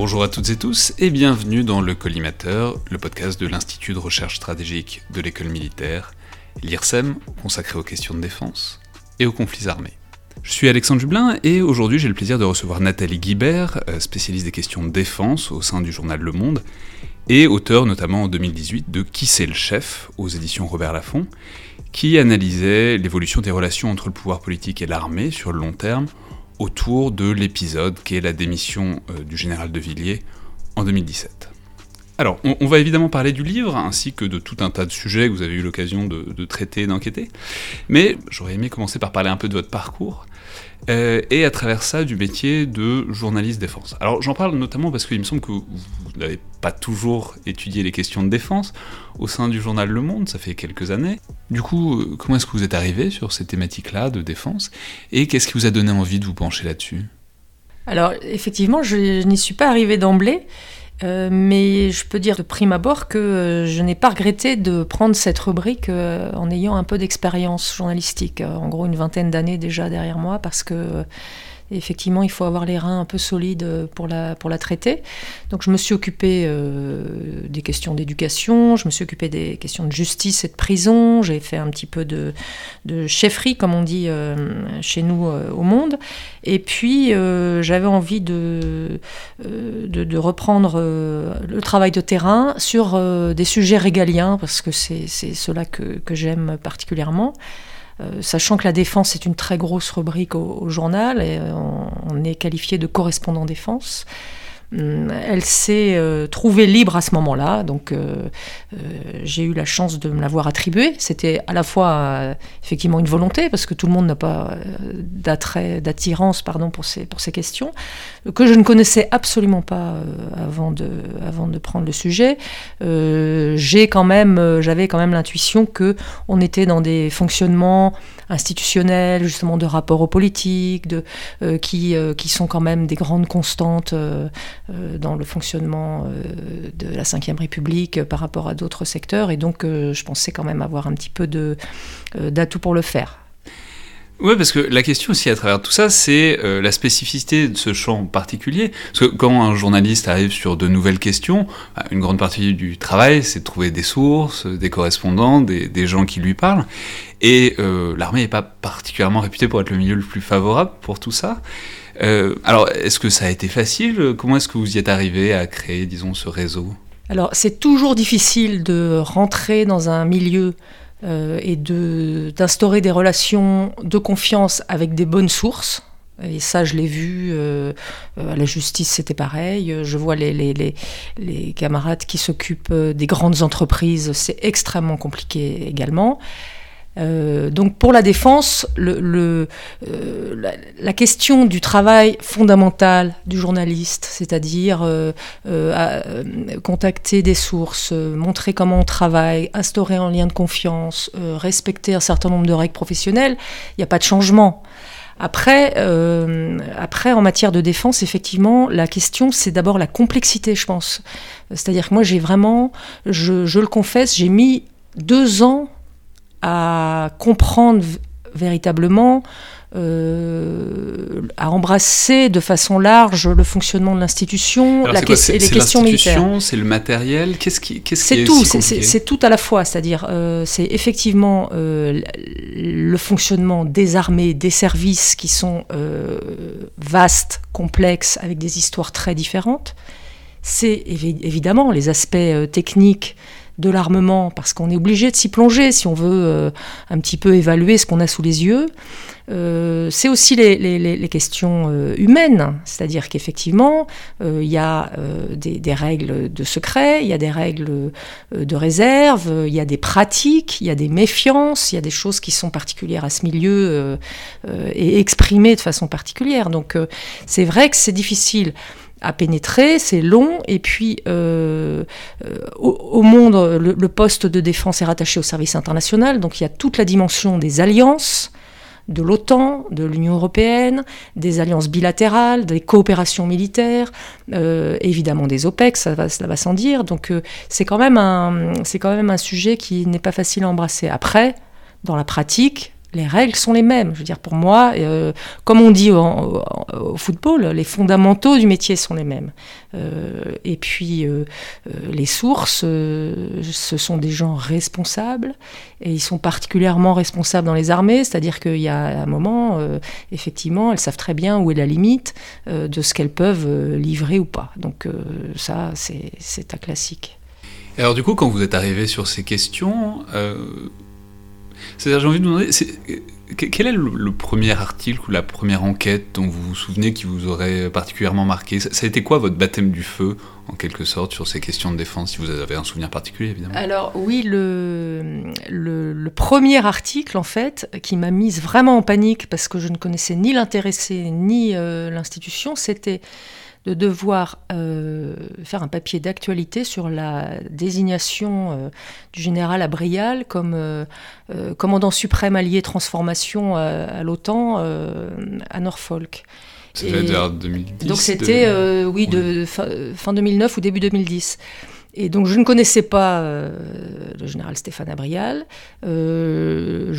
Bonjour à toutes et tous et bienvenue dans le Collimateur, le podcast de l'Institut de recherche stratégique de l'école militaire, l'IRSEM, consacré aux questions de défense et aux conflits armés. Je suis Alexandre Jublin et aujourd'hui j'ai le plaisir de recevoir Nathalie Guibert, euh, spécialiste des questions de défense au sein du journal Le Monde et auteur notamment en 2018 de Qui c'est le chef aux éditions Robert Laffont, qui analysait l'évolution des relations entre le pouvoir politique et l'armée sur le long terme autour de l'épisode qui est la démission euh, du général de Villiers en 2017. Alors, on, va évidemment parler du livre, ainsi que de tout un tas de sujets que vous avez eu l'occasion de, traiter et d'enquêter, mais j'aurais aimé commencer par parler un peu de votre parcours, et à travers ça du métier de journaliste défense. Alors j'en parle notamment parce qu'il me semble que vous, n'avez pas toujours étudié les questions de défense au sein du journal Le Monde, ça fait quelques années. Du coup, euh, comment est-ce que vous êtes arrivé sur ces thématiques-là de défense, et qu'est-ce qui vous a donné envie de vous pencher là-dessus? Alors effectivement, je n'y suis pas arrivé d'emblée. Euh, mais je peux dire de prime abord que euh, je n'ai pas regretté de prendre cette rubrique euh, en ayant un peu d'expérience journalistique, en gros une vingtaine d'années déjà derrière moi, parce que effectivement, il faut avoir les reins un peu solides pour la, pour la traiter. Donc je me suis occupée euh, des questions d'éducation, je me suis occupée des questions de justice et de prison, j'ai fait un petit peu de, de chefferie, comme on dit euh, chez nous euh, au monde. Et puis j'avais envie de, de, de reprendre le travail de terrain sur des sujets régaliens, parce que c'est cela que, que j'aime particulièrement. Euh, sachant que la défense est une très grosse rubrique au, journal, euh, on, est qualifié de correspondant défense. Hum, elle s'est euh, trouvée libre à ce moment-là, donc euh, euh, j'ai eu la chance de me l'avoir attribuée. C'était à la fois effectivement une volonté, parce que tout le monde n'a pas d'attrait, d'attirance pardon, pour, ces, pour ces questions, que je ne connaissais absolument pas avant, de, avant de prendre le sujet. j'ai quand même, j'avais quand même l'intuition que on était dans des fonctionnements institutionnels, justement de rapports aux politiques, de, qui, qui sont quand même des grandes constantes euh, dans le fonctionnement euh, de la Ve République par rapport à d'autres secteurs. Et donc, euh, je pensais quand même avoir un petit peu d'atouts pour le faire. Oui, parce que la question aussi à travers tout ça, c'est la spécificité de ce champ particulier. Parce que quand un journaliste arrive sur de nouvelles questions, bah, une grande partie du travail, c'est de trouver des sources, des correspondants, des, gens qui lui parlent. Et l'armée n'est pas particulièrement réputée pour être le milieu le plus favorable pour tout ça. Euh, alors, est-ce que ça a été facile? Comment est-ce que vous y êtes arrivé à créer, disons, ce réseau? Alors, c'est toujours difficile de rentrer dans un milieu euh, et d'instaurer des relations de confiance avec des bonnes sources. Et ça, je l'ai vu euh, à la justice, c'était pareil. Je vois les, les, les camarades qui s'occupent des grandes entreprises, c'est extrêmement compliqué également. Euh, donc pour la défense, euh, la, question du travail fondamental du journaliste, c'est-à-dire euh, contacter des sources, montrer comment on travaille, instaurer un lien de confiance, respecter un certain nombre de règles professionnelles, il n'y a pas de changement. Après, après, en matière de défense, effectivement, la question, c'est d'abord la complexité, je pense. C'est-à-dire que moi, j'ai vraiment, je le confesse, j'ai mis deux ans à comprendre véritablement, euh, à embrasser de façon large le fonctionnement de l'institution la et les questions militaires. C'est le matériel Qu'est-ce qui, qu C'est tout, c'est tout à la fois, c'est-à-dire euh, c'est effectivement euh, le fonctionnement des armées, des services qui sont vastes, complexes, avec des histoires très différentes. C'est évidemment les aspects techniques de l'armement, parce qu'on est obligé de s'y plonger si on veut euh, un petit peu évaluer ce qu'on a sous les yeux. Euh, c'est aussi les, questions euh, humaines, c'est-à-dire qu'effectivement, il y a des, règles de secret, il y a des règles de réserve, il y a des pratiques, il y a des méfiances, il y a des choses qui sont particulières à ce milieu et exprimées de façon particulière. Donc c'est vrai que c'est difficile à pénétrer, c'est long, et puis euh, euh, au, monde, le, poste de défense est rattaché au service international, donc il y a toute la dimension des alliances, de l'OTAN, de l'Union européenne, des alliances bilatérales, des coopérations militaires, euh, évidemment des OPEC, ça va, va sans dire, donc c'est quand, quand même un sujet qui n'est pas facile à embrasser. Après, dans la pratique, les règles sont les mêmes. Je veux dire, pour moi, euh, comme on dit au, football, les fondamentaux du métier sont les mêmes. Euh, et puis, euh, les sources, ce sont des gens responsables, et ils sont particulièrement responsables dans les armées, c'est-à-dire qu'il y a un moment, effectivement, elles savent très bien où est la limite de ce qu'elles peuvent livrer ou pas. Donc ça, c'est un classique. Alors du coup, quand vous êtes arrivé sur ces questions, c'est-à-dire, j'ai envie de vous demander, quel est le, premier article ou la première enquête dont vous vous souvenez qui vous aurait particulièrement marqué? Ça, a été quoi votre baptême du feu, en quelque sorte, sur ces questions de défense, si vous avez un souvenir particulier, évidemment? Alors, oui, le, le, premier article, en fait, qui m'a mise vraiment en panique, parce que je ne connaissais ni l'intéressé, ni euh, l'institution, c'était de devoir euh, faire un papier d'actualité sur la désignation euh, du général Abrial comme euh, commandant suprême allié transformation à, l'OTAN à Norfolk. C'était 2010 Donc c'était, oui, de fin 2009 ou début 2010. Et donc je ne connaissais pas euh, le général Stéphane Abrial. Euh,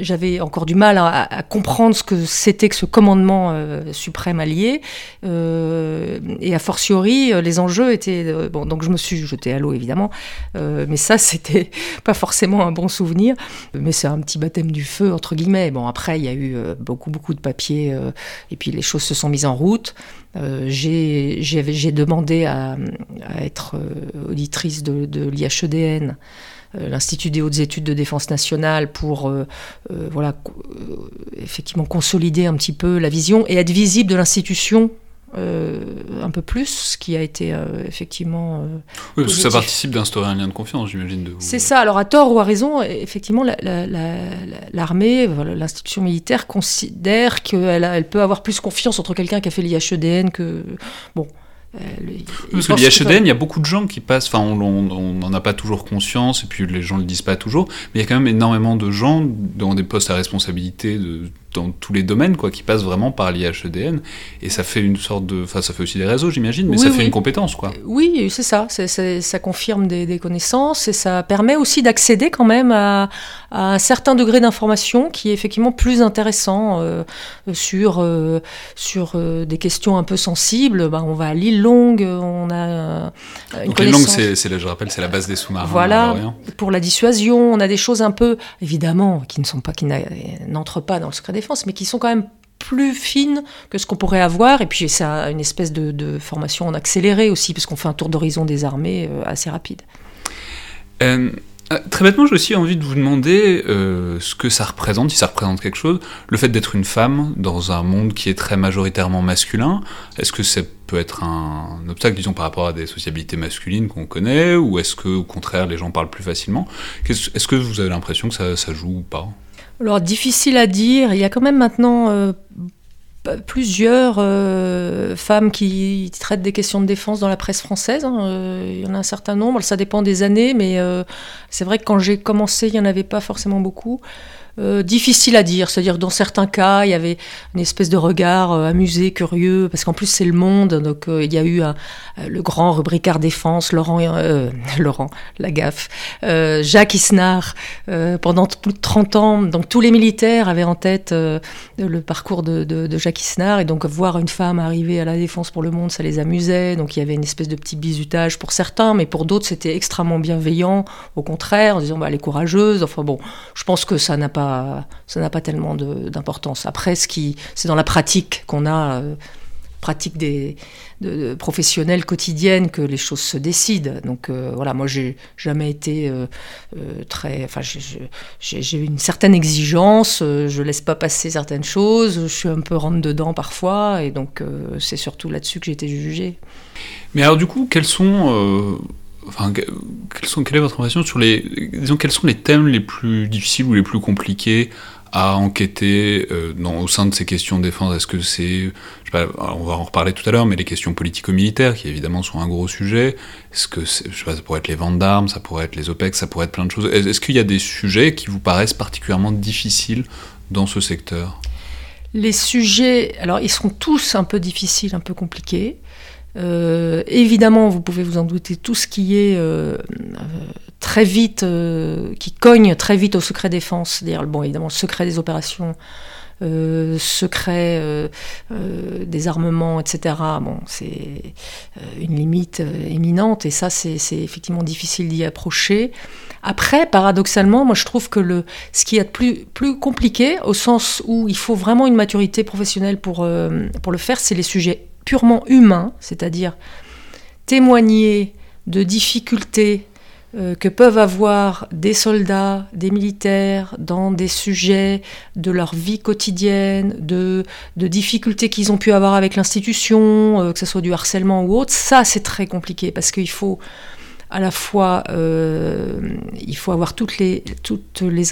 J'avais encore du mal à, comprendre ce que c'était que ce commandement euh, suprême allié. Et a fortiori, les enjeux étaient... bon, donc je me suis jeté à l'eau évidemment. mais ça, c'était pas forcément un bon souvenir. Mais c'est un petit baptême du feu, entre guillemets. Bon, après, il y a eu beaucoup, beaucoup de papiers. et puis les choses se sont mises en route. Euh, j'ai demandé à, être euh, auditrice de, l'IHEDN, euh, l'Institut des hautes études de défense nationale, pour voilà, effectivement consolider un petit peu la vision et être visible de l'institution un peu plus, ce qui a été euh, effectivement. Euh, oui, parce que ça participe d'instaurer un lien de confiance, j'imagine. De... C'est ça. Alors, à tort ou à raison, effectivement, l'armée, l'institution militaire considère qu'elle elle peut avoir plus confiance entre quelqu'un qui a fait l'IHEDN que. Bon. Parce que l'IHEDN, il y a beaucoup de gens qui passent, enfin on n'en a pas toujours conscience, et puis les gens ne le disent pas toujours, mais il y a quand même énormément de gens dans des postes à responsabilité de dans tous les domaines, quoi, qui passent vraiment par l'IHEDN. Et ça fait une sorte de. Enfin, ça fait aussi des réseaux, j'imagine, mais ça fait une compétence, quoi. Oui, c'est ça. ça confirme des, connaissances et ça permet aussi d'accéder quand même à, un certain degré d'information qui est effectivement plus intéressant euh, sur, euh, sur euh, des questions un peu sensibles. Ben, on va à l'île Longue, on a une Donc l'île Longue, c'est, je rappelle, c'est la base des sous-marins. Voilà, pour la dissuasion, on a des choses un peu, évidemment, qui ne sont pas, qui n'entrent pas dans le secret défense, mais qui sont quand même plus fines que ce qu'on pourrait avoir. Et puis, c'est une espèce de, formation en accéléré aussi, puisqu'on fait un tour d'horizon des armées euh, assez rapide. Euh, euh, très bêtement, j'ai aussi envie de vous demander ce que ça représente, si ça représente quelque chose, le fait d'être une femme dans un monde qui est très majoritairement masculin. Est-ce que ça peut être un, obstacle, disons, par rapport à des sociabilités masculines qu'on connaît, ou est-ce que, au contraire, les gens parlent plus facilement? Est-ce que vous avez l'impression que ça, joue ou pas? Alors difficile à dire, il y a quand même maintenant euh, plusieurs euh, femmes qui traitent des questions de défense dans la presse française. Hein, euh, il y en a un certain nombre, ça dépend des années, mais c'est vrai que quand j'ai commencé, il n'y en avait pas forcément beaucoup. Euh, difficile à dire. C'est-à-dire dans certains cas, il y avait une espèce de regard euh, amusé, curieux, parce qu'en plus c'est le monde. Donc euh, il y a eu le grand rubricard défense, Laurent, Laurent Lagaffe, Jacques Isnard, pendant plus de 30 ans. Donc tous les militaires avaient en tête le parcours de, Jacques Isnard. Et donc voir une femme arriver à la défense pour le monde, ça les amusait. Donc il y avait une espèce de petit bizutage pour certains, mais pour d'autres c'était extrêmement bienveillant, au contraire, en disant bah, elle est courageuse. Enfin bon, je pense que ça n'a pas ça n'a pas tellement d'importance. Après, ce qui, c'est dans la pratique qu'on a, euh, pratique des de, professionnelle quotidienne, que les choses se décident. Donc euh, voilà, moi j'ai jamais été euh, très, enfin j'ai une certaine exigence, je laisse pas passer certaines choses, je suis un peu rentre dedans parfois, et donc c'est surtout là-dessus que j'ai été jugée. Mais alors du coup, quels sont Enfin, sont, quelle est votre impression sur les, disons, quels sont les thèmes les plus difficiles ou les plus compliqués à enquêter euh, au sein de ces questions de défense? Est-ce que c'est, on va en reparler tout à l'heure, mais les questions politico-militaires qui évidemment sont un gros sujet. Est-ce que, je sais pas, ça pourrait être les ventes d'armes, ça pourrait être les OPEX, ça pourrait être plein de choses. Est-ce qu'il y a des sujets qui vous paraissent particulièrement difficiles dans ce secteur? Les sujets, alors ils sont tous un peu difficiles, un peu compliqués. Euh, évidemment, vous pouvez vous en douter, tout ce qui est euh, très vite, qui cogne très vite au secret défense, c'est-à-dire bon évidemment le secret des opérations, euh, secret euh, euh, des armements, etc. Bon, c'est une limite éminente et ça, c'est effectivement difficile d'y approcher. Après, paradoxalement, moi je trouve que le, ce qui est plus, plus compliqué, au sens où il faut vraiment une maturité professionnelle pour, pour le faire, c'est les sujets purement humains, c'est-à-dire témoigner de difficultés euh, que peuvent avoir des soldats, des militaires dans des sujets de leur vie quotidienne, de, difficultés qu'ils ont pu avoir avec l'institution, euh, que ce soit du harcèlement ou autre, ça c'est très compliqué parce qu'il faut à la fois euh, avoir toutes les,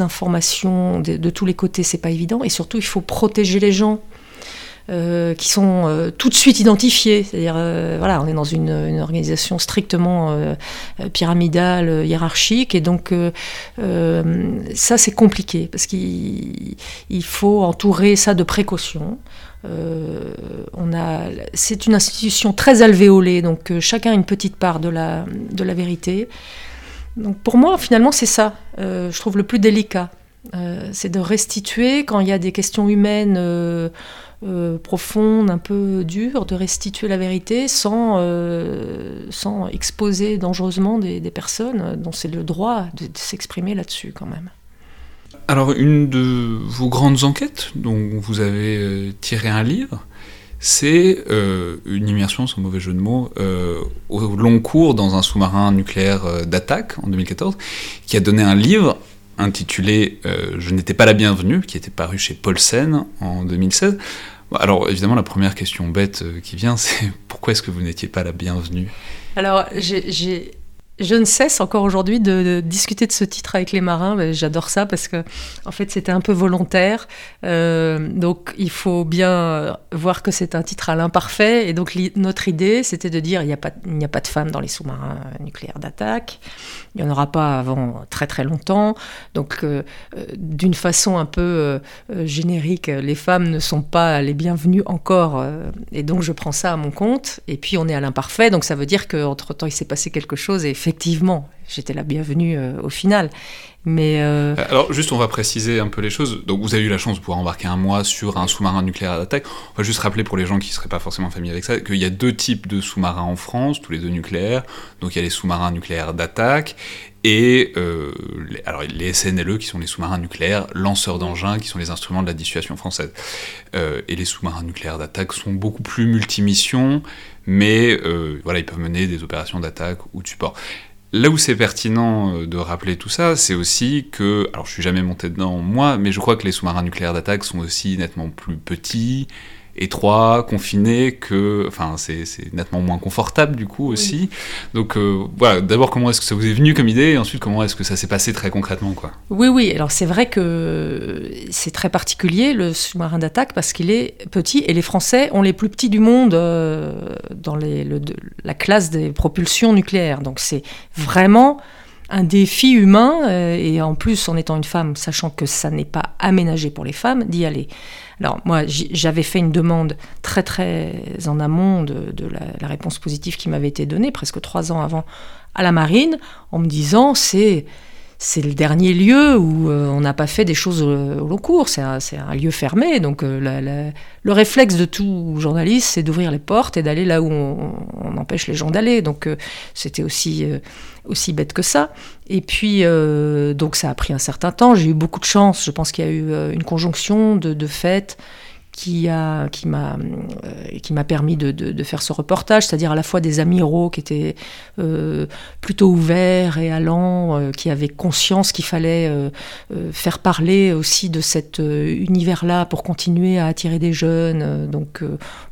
informations de tous les côtés, c'est pas évident, et surtout il faut protéger les gens. Euh, qui sont euh, tout de suite identifiés. C'est-à-dire, euh, voilà, on est dans une, organisation strictement pyramidale, hiérarchique, et donc ça c'est compliqué parce qu'il faut entourer ça de précautions. c'est une institution très alvéolée, donc chacun a une petite part de la vérité. Donc pour moi, finalement, c'est ça, je trouve le plus délicat. c'est de restituer quand il y a des questions humaines euh, profonde, un peu dure, de restituer la vérité sans, euh, sans exposer dangereusement des, personnes dont c'est le droit de, s'exprimer là-dessus quand même. Alors une de vos grandes enquêtes dont vous avez euh, tiré un livre, c'est une immersion, sans mauvais jeu de mots, au long cours dans un sous-marin nucléaire d'attaque en 2014, qui a donné un livre intitulé Je n'étais pas la bienvenue, qui était paru chez Paulsen en 2016. Alors évidemment, la première question bête euh, qui vient, c'est pourquoi est-ce que vous n'étiez pas la bienvenue? Alors j'ai je ne cesse encore aujourd'hui de, discuter de ce titre avec les marins. J'adore ça parce que, en fait, c'était un peu volontaire. Euh, donc, il faut bien voir que c'est un titre à l'imparfait. Et donc, notre idée, c'était de dire il n'y a, pas, de femmes dans les sous-marins nucléaires d'attaque. Il n'y en aura pas avant très très longtemps. Donc, euh, euh, d'une façon un peu générique, les femmes ne sont pas les bienvenues encore. et donc, je prends ça à mon compte. Et puis, on est à l'imparfait. Donc, ça veut dire qu'entre-temps, il s'est passé quelque chose. Effectivement, j'étais la bienvenue euh, au final. Mais euh, Alors juste, on va préciser un peu les choses. Donc vous avez eu la chance de pouvoir embarquer un mois sur un sous-marin nucléaire d'attaque. On va juste rappeler pour les gens qui ne seraient pas forcément familiers avec ça qu'il y a deux types de sous-marins en France, tous les deux nucléaires. Donc il y a les sous-marins nucléaires d'attaque et euh, les, alors les SNLE qui sont les sous-marins nucléaires lanceurs d'engins qui sont les instruments de la dissuasion française. et les sous-marins nucléaires d'attaque sont beaucoup plus multimissions mais euh, voilà, ils peuvent mener des opérations d'attaque ou de support. Là où c'est pertinent euh, de rappeler tout ça, c'est aussi que, alors je suis jamais monté dedans moi, mais je crois que les sous-marins nucléaires d'attaque sont aussi nettement plus petits, étroit, confiné, que, enfin, c'est nettement moins confortable du coup aussi. Donc euh, voilà, d'abord comment est-ce que ça vous est venu comme idée, et ensuite comment est-ce que ça s'est passé très concrètement, quoi? Oui, oui. Alors c'est vrai que c'est très particulier le sous-marin d'attaque parce qu'il est petit et les Français ont les plus petits du monde euh, dans les, la classe des propulsions nucléaires. Donc c'est vraiment un défi humain, euh, et en plus en étant une femme, sachant que ça n'est pas aménagé pour les femmes, d'y aller. Alors moi, j'avais fait une demande très très en amont de, la, réponse positive qui m'avait été donnée, presque trois ans avant, à la marine, en me disant c'est c'est le dernier lieu où euh, on n'a pas fait des choses au, long cours. C'est un, lieu fermé. Donc euh, le réflexe de tout journaliste, c'est d'ouvrir les portes et d'aller là où on, empêche les gens d'aller. Donc euh, c'était aussi, aussi bête que ça. Et puis, donc ça a pris un certain temps. J'ai eu beaucoup de chance. Je pense qu'il y a eu une conjonction de, de faits qui a qui m'a euh, qui m'a permis de, de, faire ce reportage, c'est-à-dire à la fois des amiraux qui étaient euh, plutôt ouverts et allants, euh, qui avaient conscience qu'il fallait faire parler aussi de cet univers-là pour continuer à attirer des jeunes. donc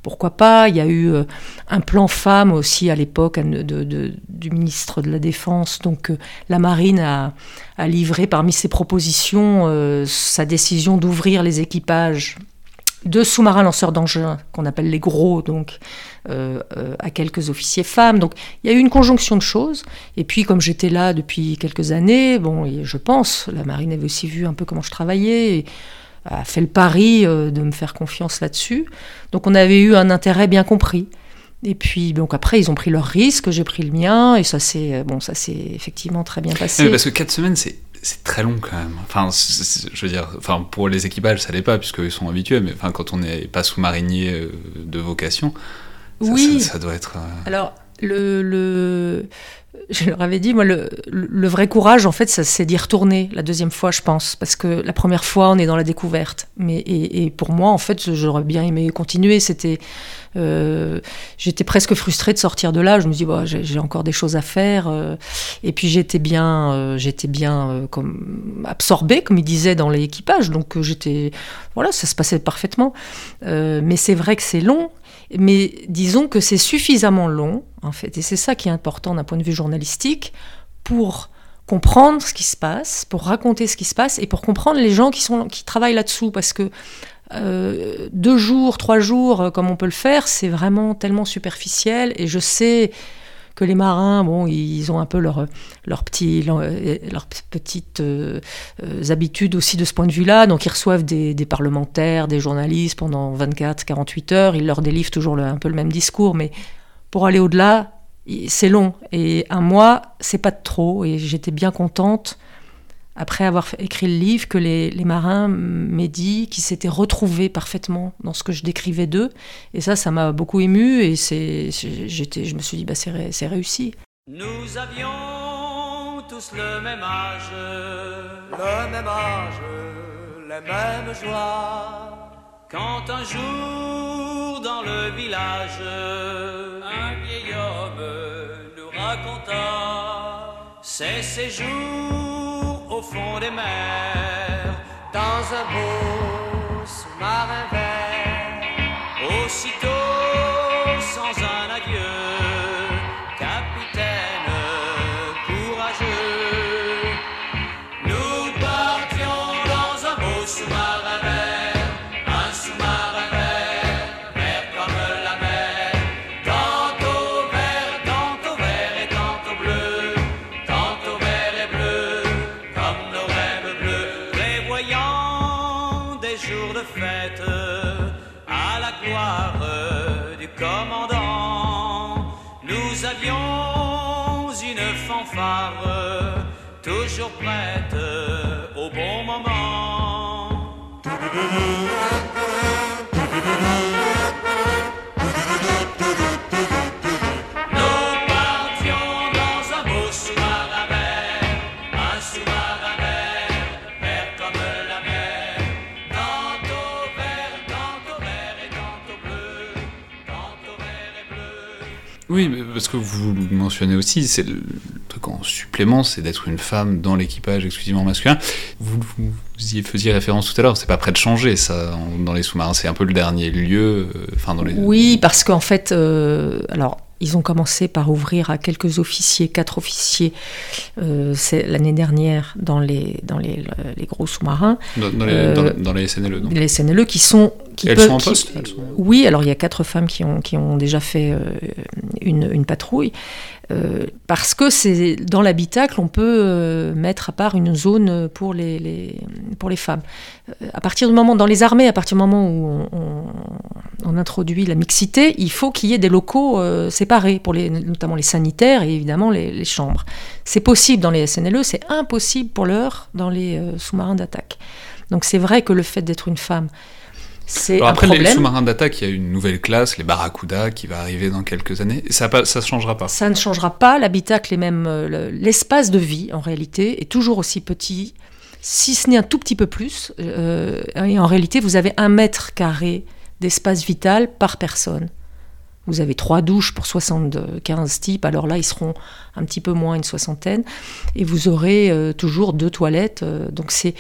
pourquoi pas? Il y a eu un plan femme aussi à l'époque du ministre de la Défense. Donc la marine a, a livré parmi ses propositions sa décision d'ouvrir les équipages deux sous-marins lanceurs d'engins, qu'on appelle les gros, donc euh, euh, à quelques officiers femmes. Donc il y a eu une conjonction de choses. Et puis comme j'étais là depuis quelques années, bon, et je pense, la marine avait aussi vu un peu comment je travaillais. Et, a fait le pari euh, de me faire confiance là-dessus. Donc on avait eu un intérêt bien compris. Et puis, donc après, ils ont pris leur risque, j'ai pris le mien, et ça s'est bon, ça s'est effectivement très bien passé. parce que quatre semaines, c'est c'est très long quand même. Enfin, je veux dire, enfin, pour les équipages, ça l'est pas puisqu'ils sont habitués, mais enfin, quand on n'est pas sous-marinier euh, de vocation, oui. ça, doit être. Euh, Alors, le, le, je leur avais dit, moi, le, vrai courage, en fait, c'est d'y retourner la deuxième fois, je pense, parce que la première fois, on est dans la découverte. Mais et, pour moi, en fait, j'aurais bien aimé continuer. C'était euh, j'étais presque frustrée de sortir de là. Je me dis, bah, j'ai encore des choses à faire. Euh. et puis j'étais bien, euh, j'étais bien comme absorbée, comme il disait, dans l'équipage. Donc j'étais, voilà, ça se passait parfaitement. mais c'est vrai que c'est long. Mais disons que c'est suffisamment long, en fait, et c'est ça qui est important d'un point de vue journalistique, pour comprendre ce qui se passe, pour raconter ce qui se passe et pour comprendre les gens qui, travaillent là-dessous. Parce que euh, deux jours, trois jours, euh, comme on peut le faire, c'est vraiment tellement superficiel. Et je sais que les marins, bon, ils ont un peu leur, leur petit, euh, leurs petites habitudes aussi de ce point de vue-là. Donc ils reçoivent des, parlementaires, des journalistes pendant 24, 48 heures. Ils leur délivrent toujours un peu le même discours. Mais pour aller au-delà, c'est long. Et un mois, c'est pas trop. Et j'étais bien contente après avoir écrit le livre, que les, marins m'aient dit qu'ils s'étaient retrouvés parfaitement dans ce que je décrivais d'eux. Et ça, ça m'a beaucoup ému et c'est, j'étais, je me suis dit, bah, c'est, c'est réussi. Nous avions tous le même âge, le même âge, les mêmes joies. Quand un jour dans le village, un vieil homme nous raconta ses séjours fond des mers, dans un beau sous-marin vert. Aussitôt, Oui, mais parce que vous mentionnez aussi, c'est le truc en supplément, c'est d'être une femme dans l'équipage exclusivement masculin. Vous, vous y faisiez référence tout à l'heure, c'est pas prêt de changer ça dans les sous-marins, c'est un peu le dernier lieu, euh, enfin dans les. Oui, parce qu'en fait, euh, alors ils ont commencé par ouvrir à quelques officiers, quatre officiers, euh, l'année dernière dans les dans les, les gros sous-marins, Dans, dans les, Euh, dans- dans les SNLE, non? les SNLE qui sont qui elles peuvent- sont en qui- poste elles sont- Oui, alors il y a quatre femmes qui ont, qui ont déjà fait euh, une, une patrouille. euh, parce que c'est dans l'habitacle, on peut euh, mettre à part une zone pour les, les- pour les femmes. À partir du moment, dans les armées, à partir du moment où on, on- on introduit la mixité, il faut qu'il y ait des locaux séparés, pour les, notamment les sanitaires et évidemment les, les chambres. C'est possible dans les SNLE, c'est impossible pour l'heure dans les sous-marins d'attaque. Donc c'est vrai que le fait d'être une femme, c'est Alors un après, les sous-marins d'attaque, il y a une nouvelle classe, les Barracuda, qui va arriver dans quelques années. Et ça ne changera pas. Ça ne changera pas. L'habitacle est même. euh, le- L'espace de vie, en réalité, est toujours aussi petit, si ce n'est un tout petit peu plus. euh, et en réalité, vous avez un mètre carré d'espace vital par personne. Vous avez trois douches pour 75 types, alors là, ils seront un petit peu moins, une soixantaine. Et vous aurez euh, toujours deux toilettes. euh, donc euh,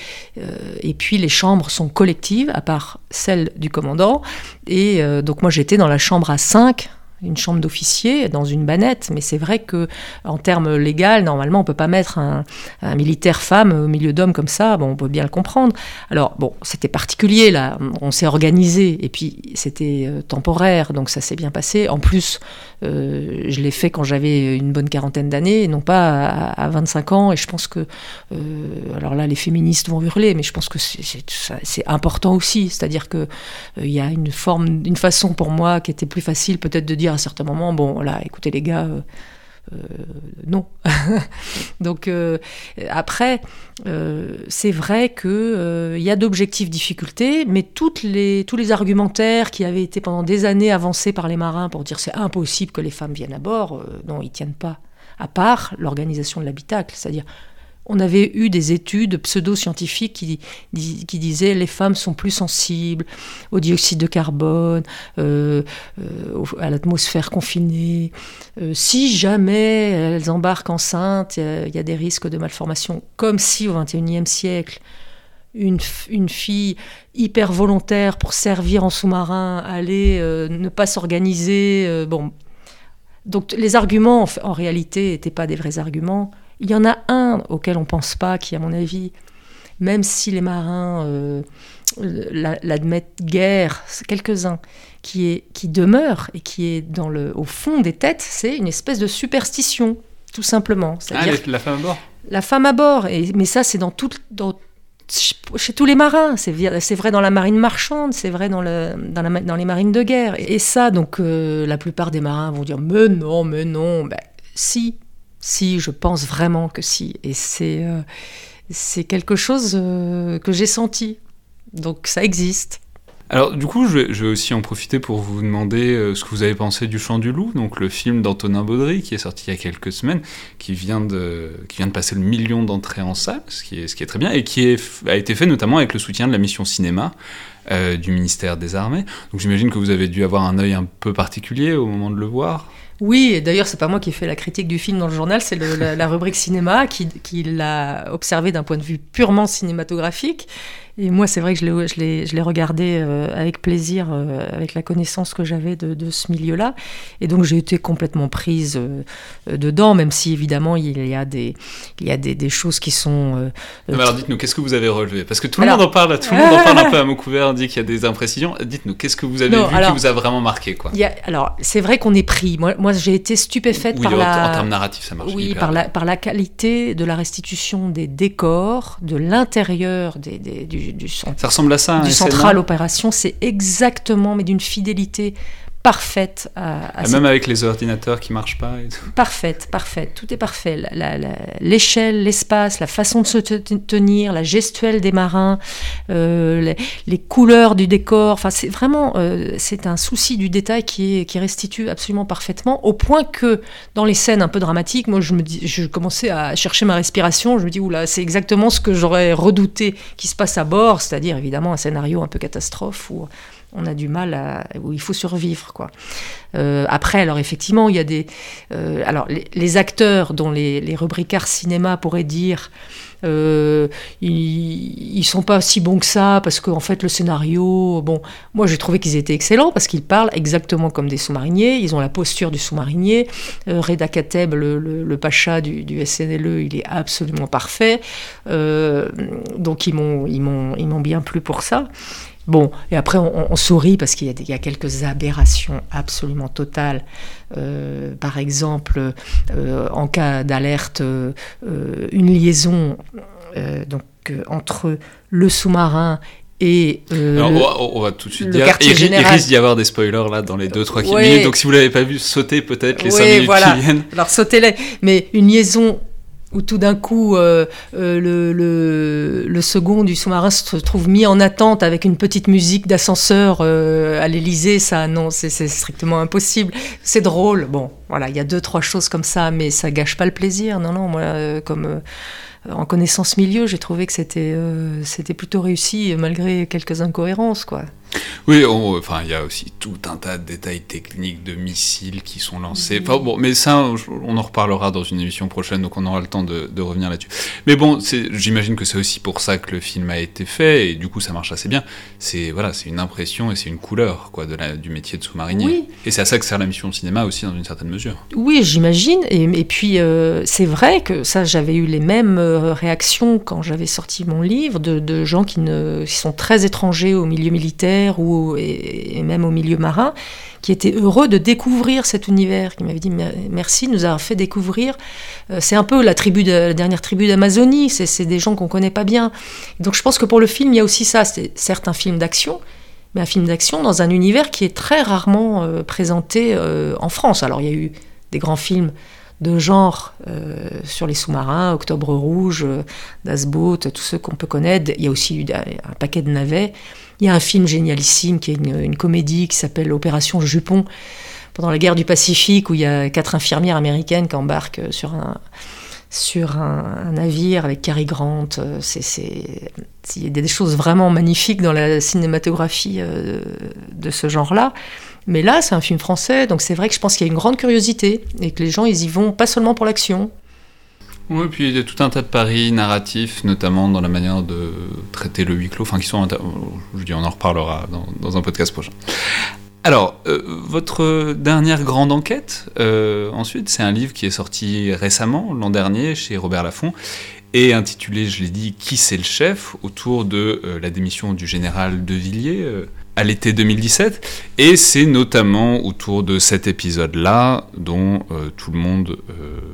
et puis les chambres sont collectives, à part celle du commandant. Et donc moi, j'étais dans la chambre à 5 une chambre d'officier dans une banette, mais c'est vrai que en termes légaux, normalement, on peut pas mettre un, un militaire femme au milieu d'hommes comme ça. Bon, on peut bien le comprendre. Alors bon, c'était particulier là. On s'est organisé et puis c'était euh, temporaire, donc ça s'est bien passé. En plus, euh, je l'ai fait quand j'avais une bonne quarantaine d'années, non pas à, à 25 ans. Et je pense que, euh, alors là, les féministes vont hurler, mais je pense que c'est- important aussi. C'est-à-dire que euh, il y a une forme, une façon pour moi qui était plus facile peut-être de dire à certains moments, bon, voilà, écoutez les gars. Euh, non. Donc euh, après, euh, c'est vrai que euh, il y a d'objectifs difficultés, mais tous les argumentaires qui avaient été pendant des années avancés par les marins pour dire c'est impossible que les femmes viennent à bord, non, ils tiennent pas. À part l'organisation de l'habitacle, c'est-à-dire on avait eu des études pseudo-scientifiques qui, qui disaient les femmes sont plus sensibles au dioxyde de carbone, euh, euh, à l'atmosphère confinée. Euh, si jamais elles embarquent enceintes, il y a- des risques de malformation. Comme si au XXIe siècle, une, fille hyper volontaire pour servir en sous-marin allait ne pas s'organiser. bon. Donc les arguments, en réalité, n'étaient pas des vrais arguments. Il y en a un auquel on ne pense pas, qui, à mon avis, même si les marins euh, la- l'admettent guère, quelques-uns, qui, est, qui demeure et qui est dans le, au fond des têtes, c'est une espèce de superstition, tout simplement. Ah, la femme à bord? La femme à bord, et, mais ça c'est dans tout, dans, chez tous les marins, c'est vrai dans la marine marchande, c'est vrai dans, le, dans, la dans les marines de guerre. Et ça, donc, euh, la plupart des marins vont dire Mais non, mais non. Ben, si, si, je pense vraiment que si. Et c'est euh, quelque chose euh, que j'ai senti. Donc ça existe. Alors, du coup, je vais, aussi en profiter pour vous demander euh, ce que vous avez pensé du Chant du Loup, donc le film d'Antonin Baudry qui est sorti il y a quelques semaines, qui vient de, passer le million d'entrées en salle, ce qui est, très bien, et qui a été fait notamment avec le soutien de la mission cinéma du ministère des Armées. Donc j'imagine que vous avez dû avoir un œil un peu particulier au moment de le voir. Oui, et d'ailleurs, c'est pas moi qui ai fait la critique du film dans le journal, c'est la, rubrique cinéma qui l'a observé d'un point de vue purement cinématographique. Et moi, c'est vrai que je l'ai- regardé euh, avec plaisir, euh, avec la connaissance que j'avais de, de ce milieu-là. Et donc, j'ai été complètement prise euh, dedans, même si évidemment, il y a des, il y a des, des choses qui sont. euh, mais alors dites-nous, qu'est-ce que vous avez relevé? Parce que tout le monde en parle, tout le monde en parle un peu à mot couvert, dit qu'il y a des imprécisions. Dites-nous, qu'est-ce que vous avez Non, vu alors- qui vous a vraiment marqué quoi? Il y a- alors, c'est vrai qu'on est pris. Moi, moi j'ai été stupéfaite Oui, par en, la. en termes narratifs, ça marche Oui, hyper par bien. la, par la qualité de la restitution des décors, de l'intérieur des, des- du, du, cent- Ça ressemble à ça, du SNA central opération. C'est exactement, mais d'une fidélité parfaite à, à cette- Même avec les ordinateurs qui marchent pas et tout. parfaite, parfaite. Tout est parfait. L'échelle, l'espace, la façon de se te- tenir, la gestuelle des marins, euh, les, les couleurs du décor. Enfin, c'est vraiment, euh, c'est un souci du détail qui, est, qui restitue absolument parfaitement, au point que dans les scènes un peu dramatiques, moi, je me dis, je commençais à chercher ma respiration. Je me dis, oula, c'est exactement ce que j'aurais redouté qui se passe à bord, c'est-à-dire évidemment un scénario un peu catastrophe où on a du mal à, où il faut survivre, quoi. Euh, après, alors effectivement, il y a des, euh, alors les, acteurs dont les, les rubricards cinéma pourraient dire, euh, ils, ils sont pas si bons que ça parce qu'en fait le scénario, bon, moi j'ai trouvé qu'ils étaient excellents parce qu'ils parlent exactement comme des sous-mariniers, ils ont la posture du sous-marinier. Reda Kateb, le, le- pacha du, SNLE, il est absolument parfait. Donc ils m'ont, ils m'ont bien plu pour ça. Bon, et après on, on sourit parce qu'il y, a y quelques aberrations absolument totales. Euh, par exemple, euh, en cas d'alerte, euh, une liaison donc, entre le sous-marin et euh, Alors, le- on, va, on va tout de suite dire. Il, risque d'y avoir des spoilers là dans les 2-3 Ouais. minutes. Donc si vous l'avez pas vu, sautez peut-être les Oui, 5 minutes voilà. qui viennent. Alors sautez-les. Mais une liaison où tout d'un coup euh, euh, le, second du sous-marin se trouve mis en attente avec une petite musique d'ascenseur euh, à l'Elysée, ça non, c'est strictement impossible. C'est drôle. Bon, voilà, il y a deux trois choses comme ça, mais ça gâche pas le plaisir. Non, non, moi comme en connaissance milieu, j'ai trouvé que c'était plutôt réussi malgré quelques incohérences, quoi. Oui, on- enfin, il y a aussi tout un tas de détails techniques de missiles qui sont lancés. Enfin, bon, mais ça, on en reparlera dans une émission prochaine, donc on aura le temps de, de revenir là-dessus. Mais bon, j'imagine que c'est aussi pour ça que le film a été fait, et du coup, ça marche assez bien. C'est voilà, c'est une impression et c'est une couleur, quoi, de la, du métier de sous-marinier. Oui. Et c'est à ça que sert la mission de cinéma aussi, dans une certaine mesure. Oui, j'imagine. Et, et puis, euh, c'est vrai que ça, j'avais eu les mêmes euh, réactions quand j'avais sorti mon livre de, de gens qui, ne, qui sont très étrangers au milieu militaire ou, et, même au milieu marin, qui était heureux de découvrir cet univers, qui m'avait dit merci nous avoir fait découvrir. Euh, c'est un peu la tribu, la dernière tribu d'Amazonie, c'est des gens qu'on connaît pas bien. Donc je pense que pour le film, il y a aussi ça. C'est certes un film d'action, mais un film d'action dans un univers qui est très rarement euh, présenté euh, en France. Alors il y a eu des grands films de genre sur les sous-marins, Octobre Rouge, Das Boot, tous ceux qu'on peut connaître. Il y a aussi eu un paquet de navets. Il y a un film génialissime qui est une, comédie qui s'appelle Opération Jupon pendant la guerre du Pacifique où il y a quatre infirmières américaines qui embarquent sur un, sur un, navire avec Cary Grant. Euh, c'est, c'est, il y a des choses vraiment magnifiques dans la cinématographie euh, de ce genre-là. Mais là, c'est un film français, donc c'est vrai que je pense qu'il y a une grande curiosité et que les gens, ils y vont pas seulement pour l'action. Oui, puis il y a tout un tas de paris narratifs, notamment dans la manière de traiter le huis clos, enfin qui sont, je dis, on en reparlera dans, un podcast prochain. Alors, euh, votre dernière grande enquête, euh, ensuite, c'est un livre qui est sorti récemment, l'an dernier, chez Robert Laffont, et intitulé, je l'ai dit, Qui c'est le chef? autour de euh, la démission du général de Villiers à l'été 2017. Et c'est notamment autour de cet épisode-là, dont tout le monde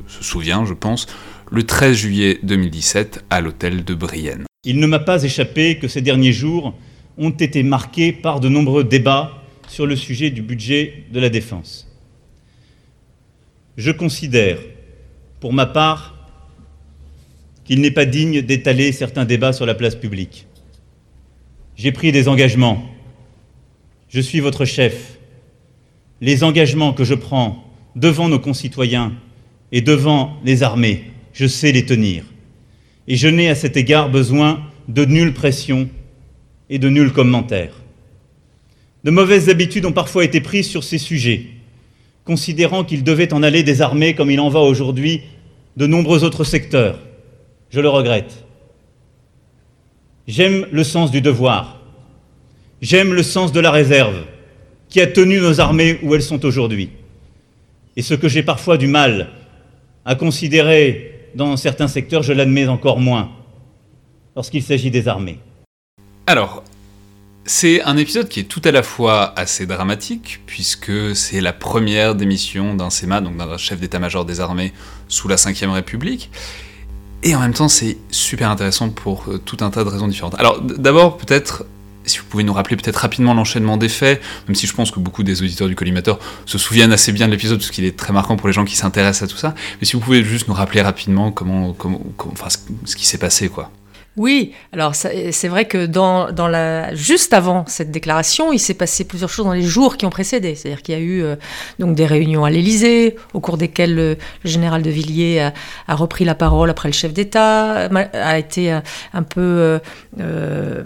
se souvient, je pense, le 13 juillet 2017 à l'hôtel de Brienne. Il ne m'a pas échappé que ces derniers jours ont été marqués par de nombreux débats sur le sujet du budget de la défense. Je considère, pour ma part, qu'il n'est pas digne d'étaler certains débats sur la place publique. J'ai pris des engagements. Je suis votre chef. Les engagements que je prends devant nos concitoyens et devant les armées, je sais les tenir. Et je n'ai à cet égard besoin de nulle pression et de nul commentaire. De mauvaises habitudes ont parfois été prises sur ces sujets, considérant qu'il devait en aller des armées comme il en va aujourd'hui de nombreux autres secteurs. Je le regrette. J'aime le sens du devoir. J'aime le sens de la réserve qui a tenu nos armées où elles sont aujourd'hui. Et ce que j'ai parfois du mal à considérer dans certains secteurs, je l'admets encore moins lorsqu'il s'agit des armées. Alors, c'est un épisode qui est tout à la fois assez dramatique, puisque c'est la première démission d'un SEMA, donc d'un chef d'état-major des armées sous la Ve République, et en même temps c'est super intéressant pour euh, tout un tas de raisons différentes. Alors d'abord peut-être, si vous pouvez nous rappeler peut-être rapidement l'enchaînement des faits, même si je pense que beaucoup des auditeurs du collimateur se souviennent assez bien de l'épisode, parce qu'il est très marquant pour les gens qui s'intéressent à tout ça, mais si vous pouvez juste nous rappeler rapidement comment, comment, comment- enfin, ce, ce qui s'est passé, quoi. Oui, alors c'est vrai que juste avant cette déclaration, il s'est passé plusieurs choses dans les jours qui ont précédé. C'est-à-dire qu'il y a eu euh, donc des réunions à l'Élysée, au cours desquelles le, général de Villiers a, repris la parole après le chef d'État, ma- a été euh, un peu, euh, euh,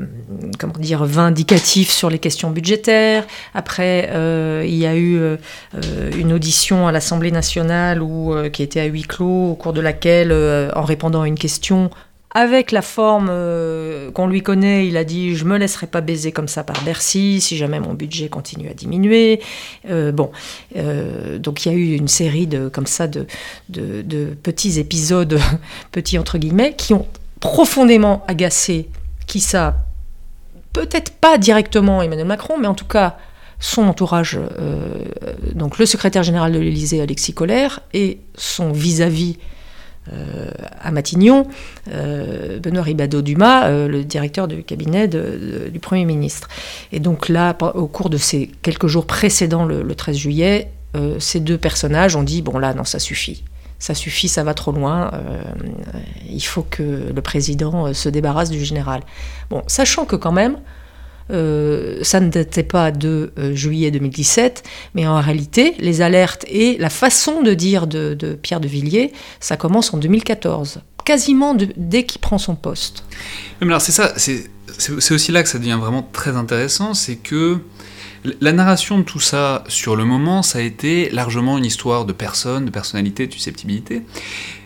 comment dire, vindicatif sur les questions budgétaires. Après, euh, il y a eu euh, euh, une audition à l'Assemblée nationale euh, qui était à huis clos, au cours de laquelle, euh, en répondant à une question, avec la forme euh, qu'on lui connaît, il a dit je me laisserai pas baiser comme ça par Bercy si jamais mon budget continue à diminuer. Euh, bon, euh, donc il y a eu une série de comme ça de, petits épisodes, petits entre guillemets, qui ont profondément agacé qui ça peut-être pas directement Emmanuel Macron, mais en tout cas son entourage, donc le secrétaire général de l'Élysée Alexis Collère et son vis-à-vis euh, à Matignon, euh, Benoît Ribado-Dumas, euh, le directeur du cabinet du Premier ministre. Et donc là, au cours de ces quelques jours précédant le, le 13 juillet, ces deux personnages ont dit, bon là, non, ça suffit. Ça suffit, ça va trop loin. il faut que le président se débarrasse du général. Bon, sachant que quand même, euh, ça ne datait pas de euh, juillet 2017, mais en réalité, les alertes et la façon de dire de, Pierre de Villiers, ça commence en 2014, quasiment dès qu'il prend son poste. Mais alors c'est ça, c'est aussi là que ça devient vraiment très intéressant, c'est que la narration de tout ça sur le moment, ça a été largement une histoire de personnes, de personnalités, de susceptibilité.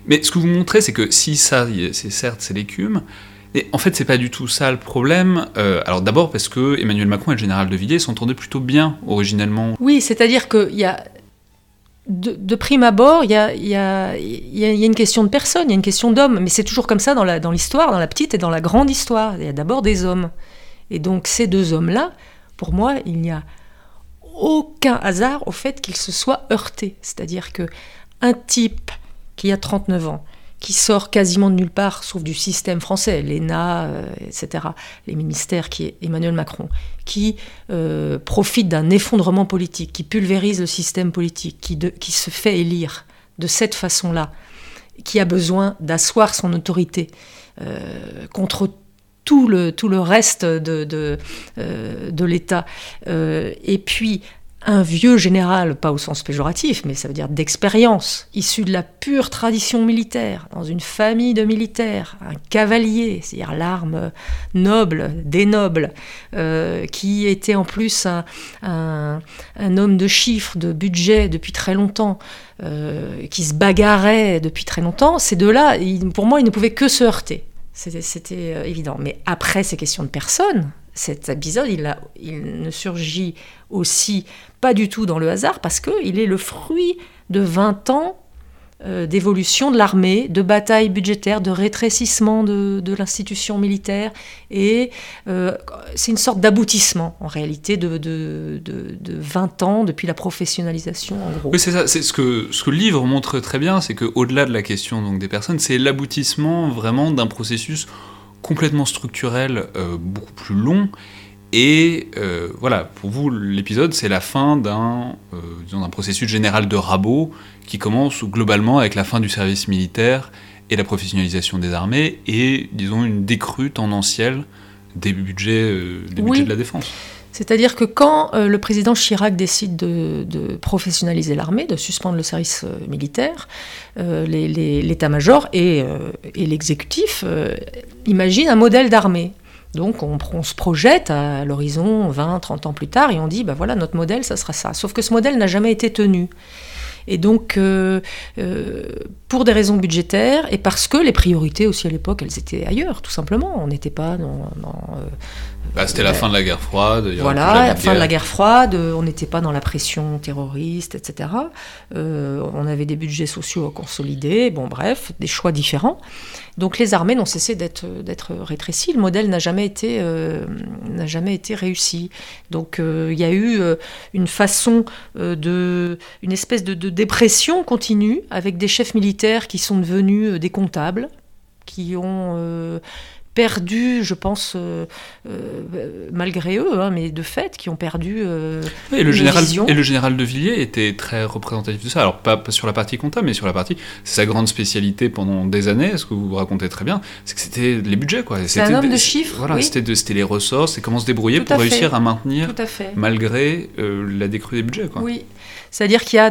Mais ce que vous montrez, c'est que si ça, c'est certes c'est l'écume, et en fait c'est pas du tout ça le problème. Euh, alors d'abord parce que Emmanuel Macron et le général de Villiers s'entendaient plutôt bien originellement. Oui, c'est-à-dire qu'il y a. De, prime abord, il y a, y, a, y a- y a une question de personne, il y a une question d'homme, mais c'est toujours comme ça dans la- dans l'histoire, dans, la petite et dans la grande histoire. Il y a d'abord des hommes. Et donc ces deux hommes-là, pour moi, il n'y a aucun hasard au fait qu'il se soit heurté. C'est-à-dire que un type qui a 39 ans, qui sort quasiment de nulle part, sauf du système français, l'ENA, euh, etc., les ministères, qui est Emmanuel Macron, qui euh, profite d'un effondrement politique, qui pulvérise le système politique, qui, se fait élire de cette façon-là, qui a besoin d'asseoir son autorité euh, contre tout le, tout le reste de, de, de l'État. Et puis, un vieux général, pas au sens péjoratif, mais ça veut dire d'expérience, issu de la pure tradition militaire, dans une famille de militaires, un cavalier, c'est-à-dire l'arme noble, des nobles, euh, qui était en plus un, homme de chiffres, de budget depuis très longtemps, euh, qui se bagarrait depuis très longtemps, ces deux-là, pour moi, ils ne pouvaient que se heurter. C'était c'était, euh, évident. Mais après ces questions de personnes, cet épisode, il, a- il ne surgit aussi pas du tout dans le hasard parce qu'il est le fruit de 20 ans euh, d'évolution de l'armée, de batailles budgétaires, de rétrécissement de, l'institution militaire. Et euh, c'est une sorte d'aboutissement, en réalité, de, de, de- de 20 ans depuis la professionnalisation, en gros. Oui, c'est ça. C'est ce que ce le livre montre très bien, c'est que au-delà de la question donc des personnes, c'est l'aboutissement vraiment d'un processus complètement structurel, euh, beaucoup plus long. Et euh, voilà, pour vous, l'épisode, c'est la fin d'un euh, d'un processus général de rabot qui commence globalement avec la fin du service militaire et la professionnalisation des armées et, disons, une décrue tendancielle des budgets, euh, des Oui. budgets de la défense. C'est-à-dire que quand le président Chirac décide de, de professionnaliser l'armée, de suspendre le service militaire, l'état-major et, et l'exécutif imaginent un modèle d'armée. Donc on, se projette à l'horizon 20, 30 ans plus tard et on dit, bah voilà, notre modèle, ça sera ça. Sauf que ce modèle n'a jamais été tenu. Et donc, euh, euh, pour des raisons budgétaires et parce que les priorités aussi à l'époque, elles étaient ailleurs, tout simplement. On n'était pas dans... dans, euh, Bah, C'était la Ouais. fin de la guerre froide. voilà, la fin de la guerre froide, euh, on n'était pas dans la pression terroriste, etc. Euh, on avait des budgets sociaux à consolider, bon bref, des choix différents. Donc les armées n'ont cessé d'être d'être rétrécies. Le modèle n'a jamais été euh, n'a jamais été réussi. Donc euh, il y a eu euh, une façon euh, de une espèce de, de dépression continue avec des chefs militaires qui sont devenus euh, des comptables, qui ont euh, perdu, je pense, euh, euh, malgré eux, hein, mais de fait, qui ont perdu. Et le, général, vision. et le général de Villiers était très représentatif de ça. Alors, pas, pas sur la partie comptable, mais sur la partie. C'est sa grande spécialité pendant des années, ce que vous racontez très bien, c'est que c'était les budgets, quoi. C'est un homme de chiffres, Voilà, oui. c'était les ressorts, c'est comment se débrouiller Tout pour à réussir à maintenir, Tout à fait. malgré la décrue des budgets, quoi. Oui. C'est-à-dire qu'il y, a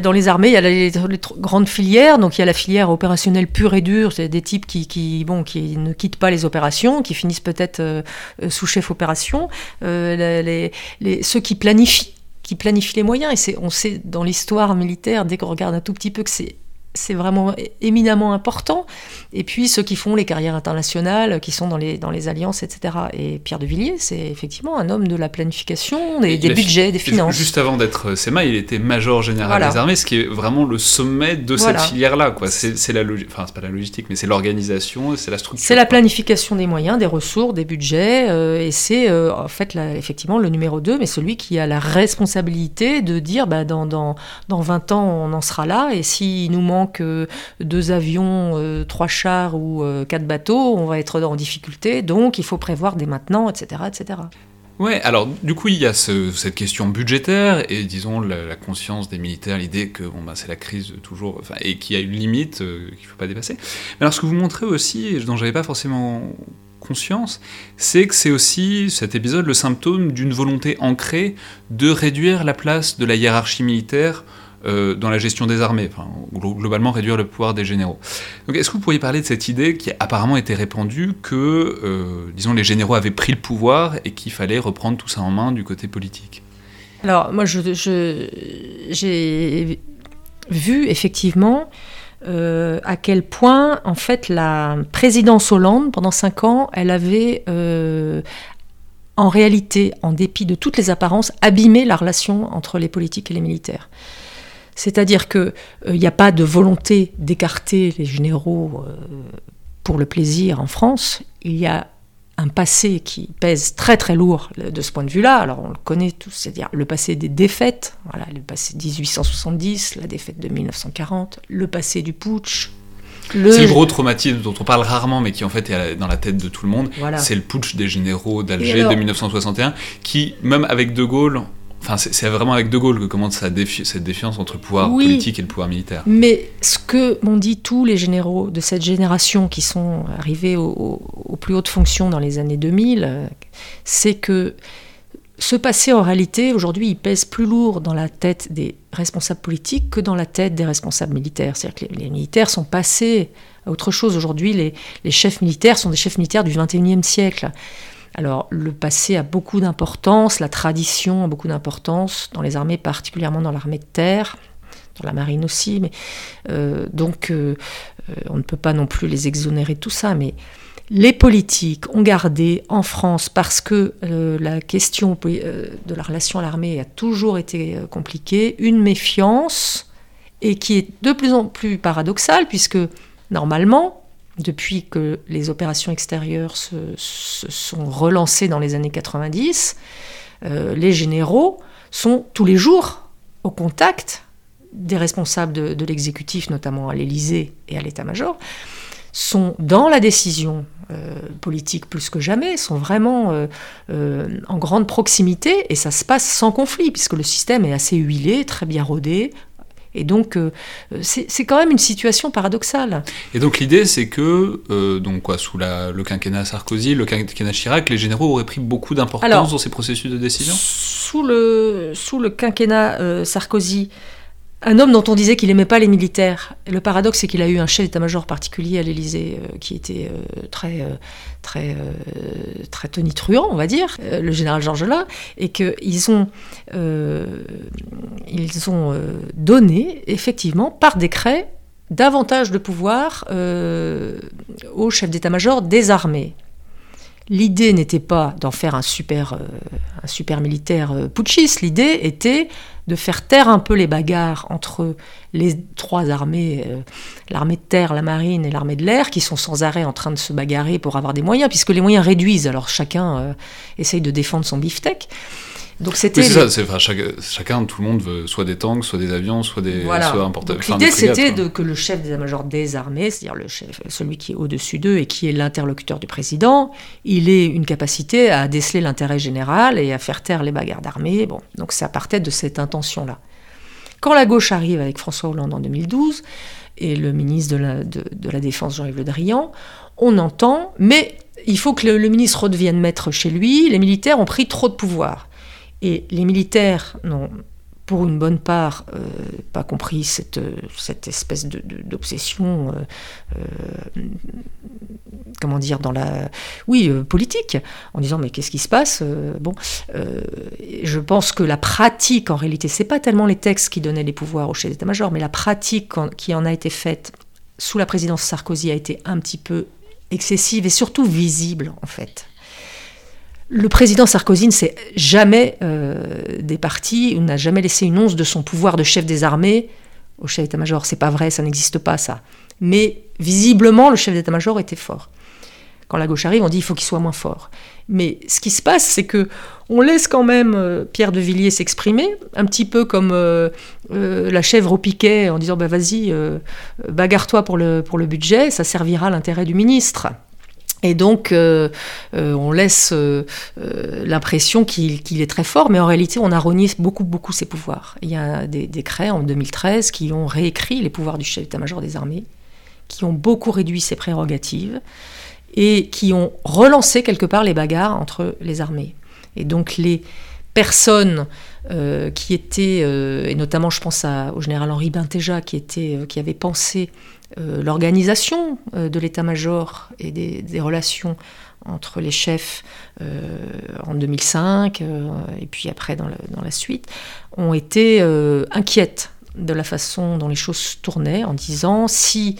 dans les armées, il y a les, grandes filières, donc il y a la filière opérationnelle pure et dure, c'est des types qui, qui, ne quittent pas les opérations, qui finissent peut-être euh, euh, sous-chef opération, euh, ceux qui planifient, qui planifient les moyens, et on sait dans l'histoire militaire, dès qu'on regarde un tout petit peu, que c'est c'est vraiment éminemment important. Et puis ceux qui font les carrières internationales, qui sont dans les, dans les alliances, etc. Et Pierre de Villiers, c'est effectivement un homme de la planification, des, fi- budgets, des finances. Juste avant d'être euh, SEMA, il était major général Voilà. des armées, ce qui est vraiment le sommet de Voilà. cette filière-là. C'est la logi- enfin, c'est pas la logistique, mais c'est l'organisation, c'est la structure. C'est la planification des moyens, des ressources, des budgets, euh, et c'est euh, en fait là, effectivement le numéro 2, mais celui qui a la responsabilité de dire bah, dans, dans, dans 20 ans on en sera là, et s'il nous manque euh, deux avions, euh, trois chars ou euh, quatre bateaux, on va être en difficulté, donc il faut prévoir dès maintenant, etc. etc. Ouais, alors du coup il y a ce- cette question budgétaire et disons la, conscience des militaires, l'idée que bon bah c'est la crise toujours, et qu'il y a une limite euh, qu'il faut pas dépasser. Mais alors ce que vous montrez aussi, dont j'avais pas forcément conscience, c'est que c'est aussi cet épisode le symptôme d'une volonté ancrée de réduire la place de la hiérarchie militaire euh, dans la gestion des armées, enfin, glo- globalement réduire le pouvoir des généraux. Est-ce que vous pourriez parler de cette idée qui a apparemment été répandue que, euh, disons, les généraux avaient pris le pouvoir et qu'il fallait reprendre tout ça en main du côté politique? Alors, moi, j'ai vu effectivement euh, à quel point, en fait, la présidence Hollande, pendant cinq ans, elle avait, en réalité, en dépit de toutes les apparences, abîmé la relation entre les politiques et les militaires. C'est-à-dire qu'il n'y a pas de volonté d'écarter les généraux euh, pour le plaisir en France. Il y a un passé qui pèse très très lourd de ce point de vue-là. Alors on le connaît tous, c'est-à-dire le passé des défaites, voilà, le passé 1870, la défaite de 1940, le passé du putsch. Le... C'est le gros traumatisme dont on parle rarement, mais qui en fait est dans la tête de tout le monde. Voilà. C'est le putsch des généraux d'Alger alors... de 1961, qui, même avec De Gaulle, Enfin, c'est vraiment avec De Gaulle que commence défi cette défiance entre le pouvoir oui, politique et le pouvoir militaire. Mais ce que m'ont dit tous les généraux de cette génération qui sont arrivés aux, aux plus hautes fonctions dans les années 2000, c'est que ce passé, en réalité, aujourd'hui, il pèse plus lourd dans la tête des responsables politiques que dans la tête des responsables militaires. C'est-à-dire que les, les, militaires sont passés à autre chose. Aujourd'hui, les, les chefs militaires sont des chefs militaires du XXIe siècle. Alors le passé a beaucoup d'importance, la tradition a beaucoup d'importance dans les armées, particulièrement dans l'armée de terre, dans la marine aussi. Mais, euh, donc euh, on ne peut pas non plus les exonérer de tout ça. Mais les politiques ont gardé en France, parce que euh, la question de la relation à l'armée a toujours été compliquée, une méfiance, et qui est de plus en plus paradoxale, puisque normalement, depuis que les opérations extérieures se, sont relancées dans les années 90, euh, les généraux sont tous les jours au contact des responsables de, l'exécutif, notamment à l'Élysée et à l'état-major, sont dans la décision euh, politique plus que jamais, sont vraiment euh, en grande proximité et ça se passe sans conflit, puisque le système est assez huilé, très bien rodé, et donc, euh, c'est quand même une situation paradoxale. Et donc, l'idée, c'est que, euh, donc quoi, sous la, le quinquennat Sarkozy, le quinquennat Chirac, les généraux auraient pris beaucoup d'importance dans ces processus de décision? Sous le, sous le quinquennat euh, Sarkozy, un homme dont on disait qu'il n'aimait pas les militaires. Le paradoxe, c'est qu'il a eu un chef d'état-major particulier à l'Élysée euh, qui était euh, très, euh, très, très tonitruant, on va dire, le général Georges Lain, et qu'ils ils ont donné, effectivement, par décret, davantage de pouvoir au chef d'état-major des armées. L'idée n'était pas d'en faire un super, super militaire putschiste, l'idée était de faire taire un peu les bagarres entre les trois armées, euh, l'armée de terre, la marine et l'armée de l'air, qui sont sans arrêt en train de se bagarrer pour avoir des moyens, puisque les moyens réduisent, alors chacun euh, essaye de défendre son beefsteak. Donc c'était. Oui, c'est les... ça. Enfin, chaque, chacun, tout le monde veut soit des tanks, soit des avions, soit des. Voilà. Soit un porte L'idée c'était de, que le chef d'état-major des armées, c'est-à-dire le chef, celui qui est au-dessus d'eux et qui est l'interlocuteur du président, il ait une capacité à déceler l'intérêt général et à faire taire les bagarres d'armée. Bon, donc ça partait de cette intention-là. Quand la gauche arrive avec François Hollande en 2012 et le ministre de la, de, de la Défense Jean-Yves Le Drian, on entend, mais il faut que le, le ministre redevienne maître chez lui. Les militaires ont pris trop de pouvoir. Et les militaires n'ont, pour une bonne part, euh, pas compris cette, cette espèce d'obsession, euh, euh, comment dire, dans la. Oui, politique, en disant mais qu'est-ce qui se passe Bon, je pense que la pratique, en réalité, c'est pas tellement les textes qui donnaient les pouvoirs au chef d'état-major, mais la pratique qui en a été faite sous la présidence Sarkozy a été un petit peu excessive et surtout visible, en fait. Le président Sarkozy ne s'est jamais euh, départi, n'a jamais laissé une once de son pouvoir de chef des armées au chef d'état-major. C'est pas vrai, ça n'existe pas, ça. Mais visiblement, le chef d'état-major était fort. Quand la gauche arrive, on dit il faut qu'il soit moins fort. Mais ce qui se passe, c'est que on laisse quand même euh, Pierre de Villiers s'exprimer, un petit peu comme euh, euh, la chèvre au piquet, en disant bah, vas-y, bagarre-toi pour le, budget, ça servira l'intérêt du ministre. Et donc, euh, euh, on laisse euh, l'impression qu'il qu est très fort, mais en réalité, on a renié beaucoup, beaucoup ses pouvoirs. Il y a des décrets en 2013 qui ont réécrit les pouvoirs du chef d'état-major des armées, qui ont beaucoup réduit ses prérogatives et qui ont relancé quelque part les bagarres entre les armées. Et donc, les personnes qui étaient, et notamment je pense au général Henri Bintéja, qui, était, qui avait pensé l'organisation de l'état-major et des, relations entre les chefs en 2005 et puis après dans, la suite, ont été inquiètes de la façon dont les choses tournaient en disant si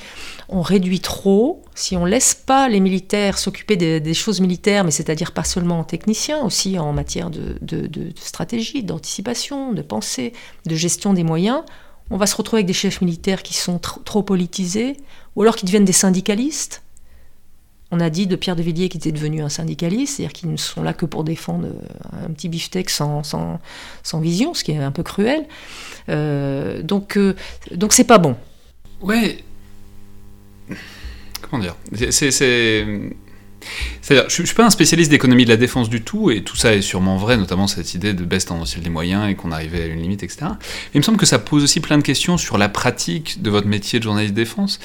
on réduit trop, si on laisse pas les militaires s'occuper des, choses militaires, mais c'est-à-dire pas seulement en techniciens, aussi en matière de stratégie, d'anticipation, de pensée, de gestion des moyens, on va se retrouver avec des chefs militaires qui sont tr trop politisés, ou alors qui deviennent des syndicalistes. On a dit de Pierre de Villiers qu'il était devenu un syndicaliste, c'est-à-dire qu'ils ne sont là que pour défendre euh, un petit beefsteak sans, sans, vision, ce qui est un peu cruel. Euh, donc, euh, donc c'est pas bon. Ouais. Comment dire? C'est- C'est-à-dire, je, je suis pas un spécialiste d'économie de la défense du tout, et tout ça est sûrement vrai, notamment cette idée de baisse tendancielle des moyens et qu'on arrivait à une limite, etc. Mais il me semble que ça pose aussi plein de questions sur la pratique de votre métier de journaliste de défense.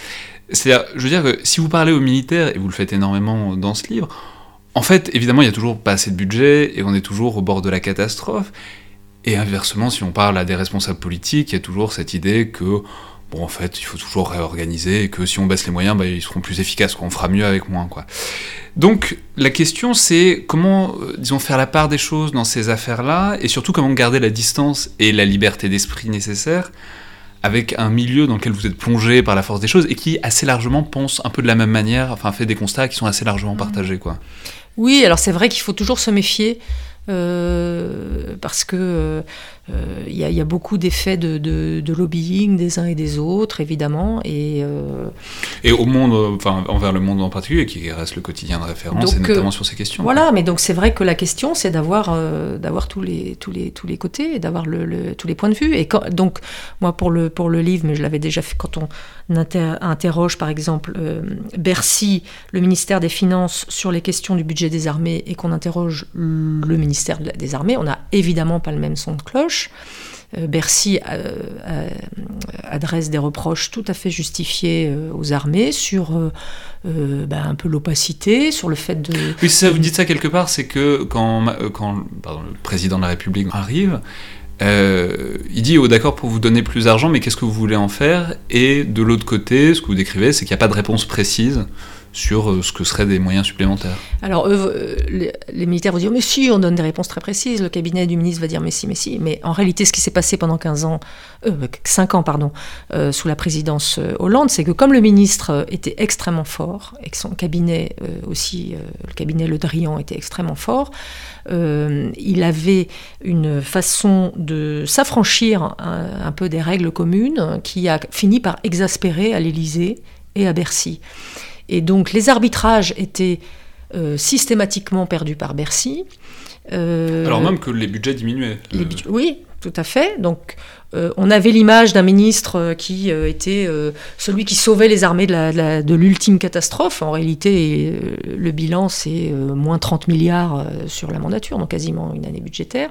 C'est-à-dire, je veux dire que si vous parlez aux militaires, et vous le faites énormément dans ce livre, en fait, évidemment, il y a toujours pas assez de budget, et on est toujours au bord de la catastrophe. Et inversement, si on parle à des responsables politiques, il y a toujours cette idée que, bon, en fait, il faut toujours réorganiser, et que si on baisse les moyens, bah, ils seront plus efficaces, qu'on fera mieux avec moins, quoi. Donc, la question, c'est comment, euh, disons, faire la part des choses dans ces affaires-là, et surtout comment garder la distance et la liberté d'esprit nécessaire avec un milieu dans lequel vous êtes plongé par la force des choses et qui assez largement pense un peu de la même manière, enfin fait des constats qui sont assez largement partagés quoi. Oui, alors c'est vrai qu'il faut toujours se méfier. euh, parce que euh, il y, a- il y a beaucoup d'effets de, de- de lobbying des uns et des autres, évidemment, et euh, Et au monde, euh, enfin envers le monde en particulier, qui reste le quotidien de référence, Donc, et notamment euh, sur ces questions. Voilà, mais donc c'est vrai que la question, c'est d'avoir euh, d'avoir tous les tous les tous les côtés, et d'avoir le, le- tous les points de vue. Et quand, donc moi pour le pour le livre, mais je l'avais déjà fait quand on inter- interroge par exemple euh, Bercy, le ministère des Finances sur les questions du budget des armées, et qu'on interroge le ministère des Armées, on n'a évidemment pas le même son de cloche. Euh, Bercy euh, euh, adresse des reproches tout à fait justifiés aux armées sur ben, un peu l'opacité, sur le fait de, Oui, ça, vous dites ça quelque part, c'est que quand, quand le président de la République arrive, il dit oh, d'accord pour vous donner plus d'argent, mais qu'est-ce que vous voulez en faire? Et de l'autre côté, ce que vous décrivez, c'est qu'il n'y a pas de réponse précise sur euh, ce que seraient des moyens supplémentaires. Alors, euh, les, militaires vont dire, mais si, on donne des réponses très précises. Le cabinet du ministre va dire, mais si, mais si. Mais en réalité, ce qui s'est passé pendant 15 ans, euh, 5 ans, pardon, euh, sous la présidence Hollande, c'est que comme le ministre était extrêmement fort, et que son cabinet aussi, le cabinet Le Drian était extrêmement fort, il avait une façon de s'affranchir un peu des règles communes qui a fini par exaspérer à l'Élysée et à Bercy. Et donc les arbitrages étaient euh, systématiquement perdus par Bercy. Euh, Alors même que les budgets diminuaient. les Euh, oui, tout à fait. Donc, euh, on avait l'image d'un ministre qui euh, était euh, celui qui sauvait les armées de l'ultime catastrophe. En réalité, le bilan, c'est moins 30 milliards sur la mandature, donc quasiment une année budgétaire.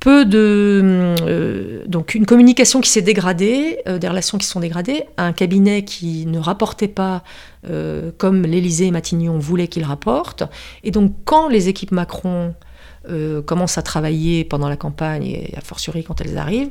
Peu de euh, donc une communication qui s'est dégradée, euh, des relations qui sont dégradées, un cabinet qui ne rapportait pas euh, comme l'Élysée et Matignon voulaient qu'il rapporte, et donc quand les équipes Macron commencent à travailler pendant la campagne et a fortiori quand elles arrivent,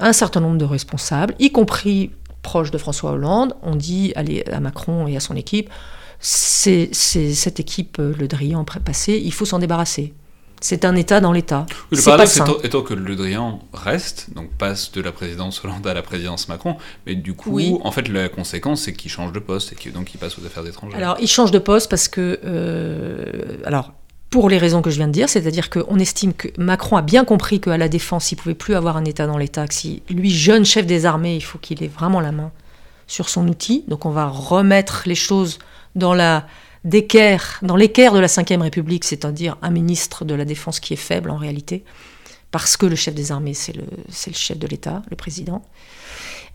un certain nombre de responsables, y compris proches de François Hollande, ont dit à Macron et à son équipe, c'est cette équipe, le Drian passé, il faut s'en débarrasser. C'est un État dans l'État. Oui, le pas paradoxe étant, que Le Drian reste, donc passe de la présidence Hollande à la présidence Macron, mais du coup, Oui. en fait, la conséquence, c'est qu'il change de poste et que donc il passe aux affaires étrangères. Alors, il change de poste parce que, euh, alors, pour les raisons que je viens de dire, c'est-à-dire qu'on estime que Macron a bien compris qu'à la défense, il pouvait plus avoir un État dans l'État, que si lui, jeune chef des armées, il faut qu'il ait vraiment la main sur son outil. Donc, on va remettre les choses dans la d'équerre, dans l'équerre de la Ve République, c'est-à-dire un ministre de la Défense qui est faible en réalité, parce que le chef des armées, c'est le, chef de l'État, le président.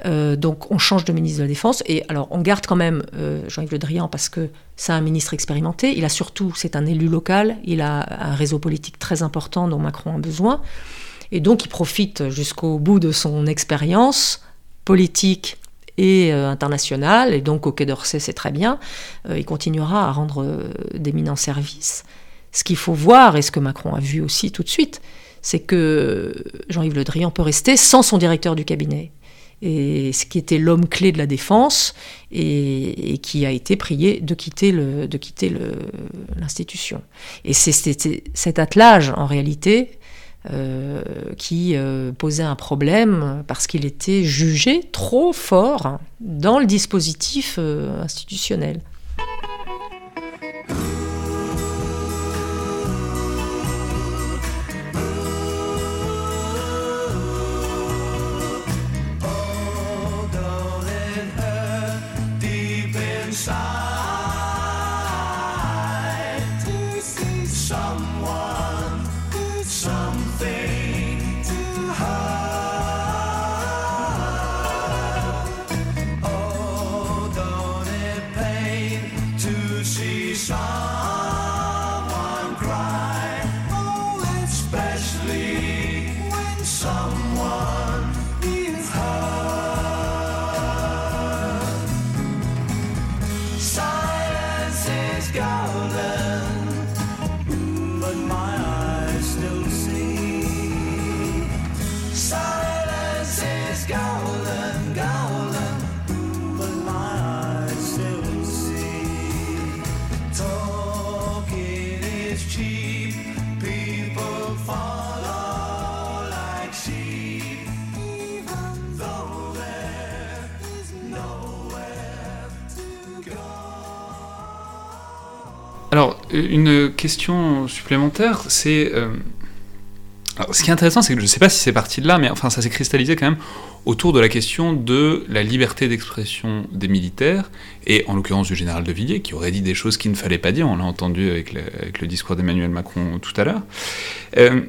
Euh, donc on change de ministre de la Défense et alors on garde quand même euh, Jean-Yves Le Drian parce que c'est un ministre expérimenté. Il a surtout, c'est un élu local, il a un réseau politique très important dont Macron a besoin et donc il profite jusqu'au bout de son expérience politique et euh, internationale et donc au Quai d'Orsay c'est très bien. Euh, il continuera à rendre euh, d'éminents services. Ce qu'il faut voir et ce que Macron a vu aussi tout de suite, c'est que Jean-Yves Le Drian peut rester sans son directeur du cabinet et ce qui était l'homme clé de la défense et, qui a été prié de quitter de quitter l'institution. Et c'est cet attelage en réalité euh, qui euh, posait un problème parce qu'il était jugé trop fort dans le dispositif euh, institutionnel. Deep when someone une question supplémentaire, c'est. euh, ce qui est intéressant, c'est que je ne sais pas si c'est parti de là, mais enfin, ça s'est cristallisé quand même autour de la question de la liberté d'expression des militaires, et en l'occurrence du général de Villiers, qui aurait dit des choses qu'il ne fallait pas dire, on l'a entendu avec le, discours d'Emmanuel Macron tout à l'heure. Euh,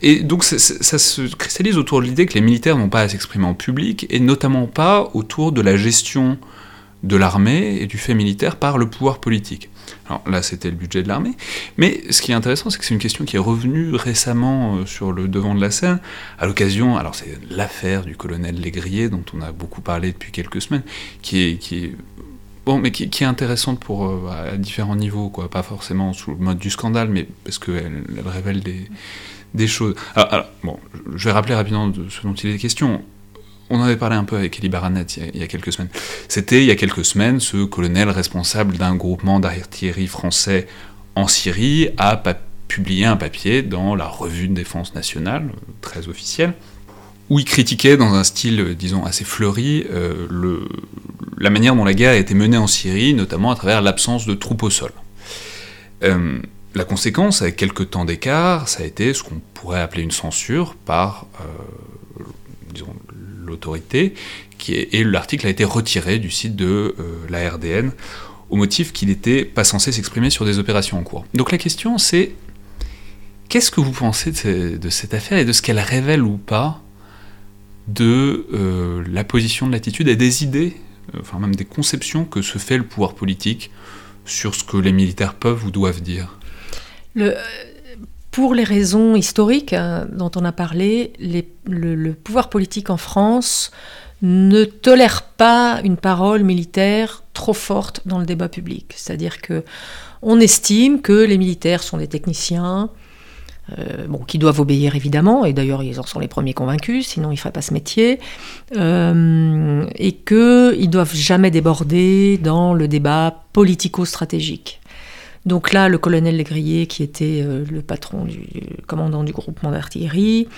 et donc ça se cristallise autour de l'idée que les militaires n'ont pas à s'exprimer en public, et notamment pas autour de la gestion de l'armée et du fait militaire par le pouvoir politique. Alors là, c'était le budget de l'armée. Mais ce qui est intéressant, c'est que c'est une question qui est revenue récemment euh, sur le devant de la scène, à l'occasion, alors c'est l'affaire du colonel Légrier, dont on a beaucoup parlé depuis quelques semaines, qui est, qui est bon, mais qui, est intéressante pour euh, à différents niveaux, quoi. Pas forcément sous le mode du scandale, mais parce qu'elle elle révèle des, des choses. Alors, alors, bon, je vais rappeler rapidement de ce dont il est question. On en avait parlé un peu avec Elie Baranet il y a, quelques semaines. C'était il y a quelques semaines ce colonel responsable d'un groupement d'artillerie français en Syrie a publié un papier dans la revue de défense nationale, très officielle, où il critiquait dans un style, euh, disons, assez fleuri, euh, la manière dont la guerre a été menée en Syrie, notamment à travers l'absence de troupes au sol. Euh, la conséquence, avec quelques temps d'écart, ça a été ce qu'on pourrait appeler une censure par, l'autorité, et l'article a été retiré du site de euh, la RDN au motif qu'il n'était pas censé s'exprimer sur des opérations en cours. Donc la question c'est, qu'est-ce que vous pensez de, ce- de cette affaire et de ce qu'elle révèle ou pas de euh, la position de l'attitude et des idées, enfin même des conceptions que se fait le pouvoir politique sur ce que les militaires peuvent ou doivent dire? Pour les raisons historiques hein, dont on a parlé, le, pouvoir politique en France ne tolère pas une parole militaire trop forte dans le débat public. C'est-à-dire que on estime que les militaires sont des techniciens, euh, qui doivent obéir évidemment, et d'ailleurs ils en sont les premiers convaincus, sinon ils ne feraient pas ce métier, euh, et qu'ils ne doivent jamais déborder dans le débat politico-stratégique. Donc là, le colonel Légrier, qui était euh, le patron du commandant du groupement d'artillerie,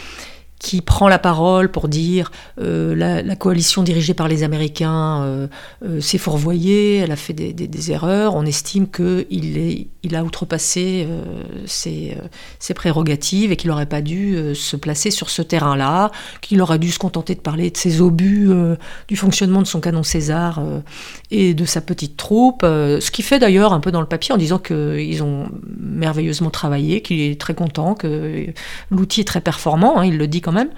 qui prend la parole pour dire euh, la, coalition dirigée par les Américains euh, euh, s'est fourvoyée, elle a fait des, erreurs. On estime qu'il est- il a outrepassé euh, ses, ses prérogatives et qu'il n'aurait pas dû se placer sur ce terrain-là, qu'il aurait dû se contenter de parler de ses obus, du fonctionnement de son canon César et de sa petite troupe. ce qui fait d'ailleurs un peu dans le papier en disant qu'ils ont merveilleusement travaillé, qu'il est très content, que l'outil est très performant, hein, il le dit quand même.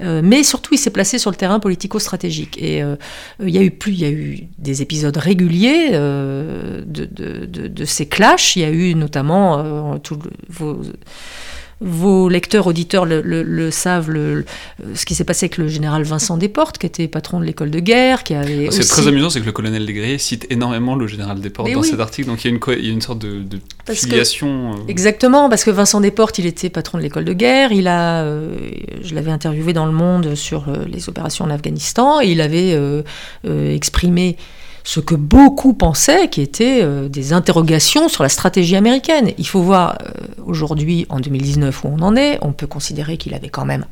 Euh, mais surtout, il s'est placé sur le terrain politico-stratégique. Et euh, il y a eu plus, il y a eu des épisodes réguliers euh, de, ces clashs. Il y a eu notamment vos lecteurs, auditeurs le, le- le savent, le- ce qui s'est passé avec le général Vincent Desportes, qui était patron de l'école de guerre, qui avait C'est aussi- très amusant, c'est que le colonel Legrier cite énormément le général Desportes Mais dans oui. cet article, donc il y a une, il y a une sorte de, de que- filiation. euh, Exactement, parce que Vincent Desportes, il était patron de l'école de guerre. Il a, euh, je l'avais interviewé dans Le Monde sur euh, les opérations en Afghanistan, et il avait euh, exprimé ce que beaucoup pensaient, qui étaient euh, des interrogations sur la stratégie américaine. Il faut voir euh, aujourd'hui, en 2019, où on en est. On peut considérer qu'il avait quand même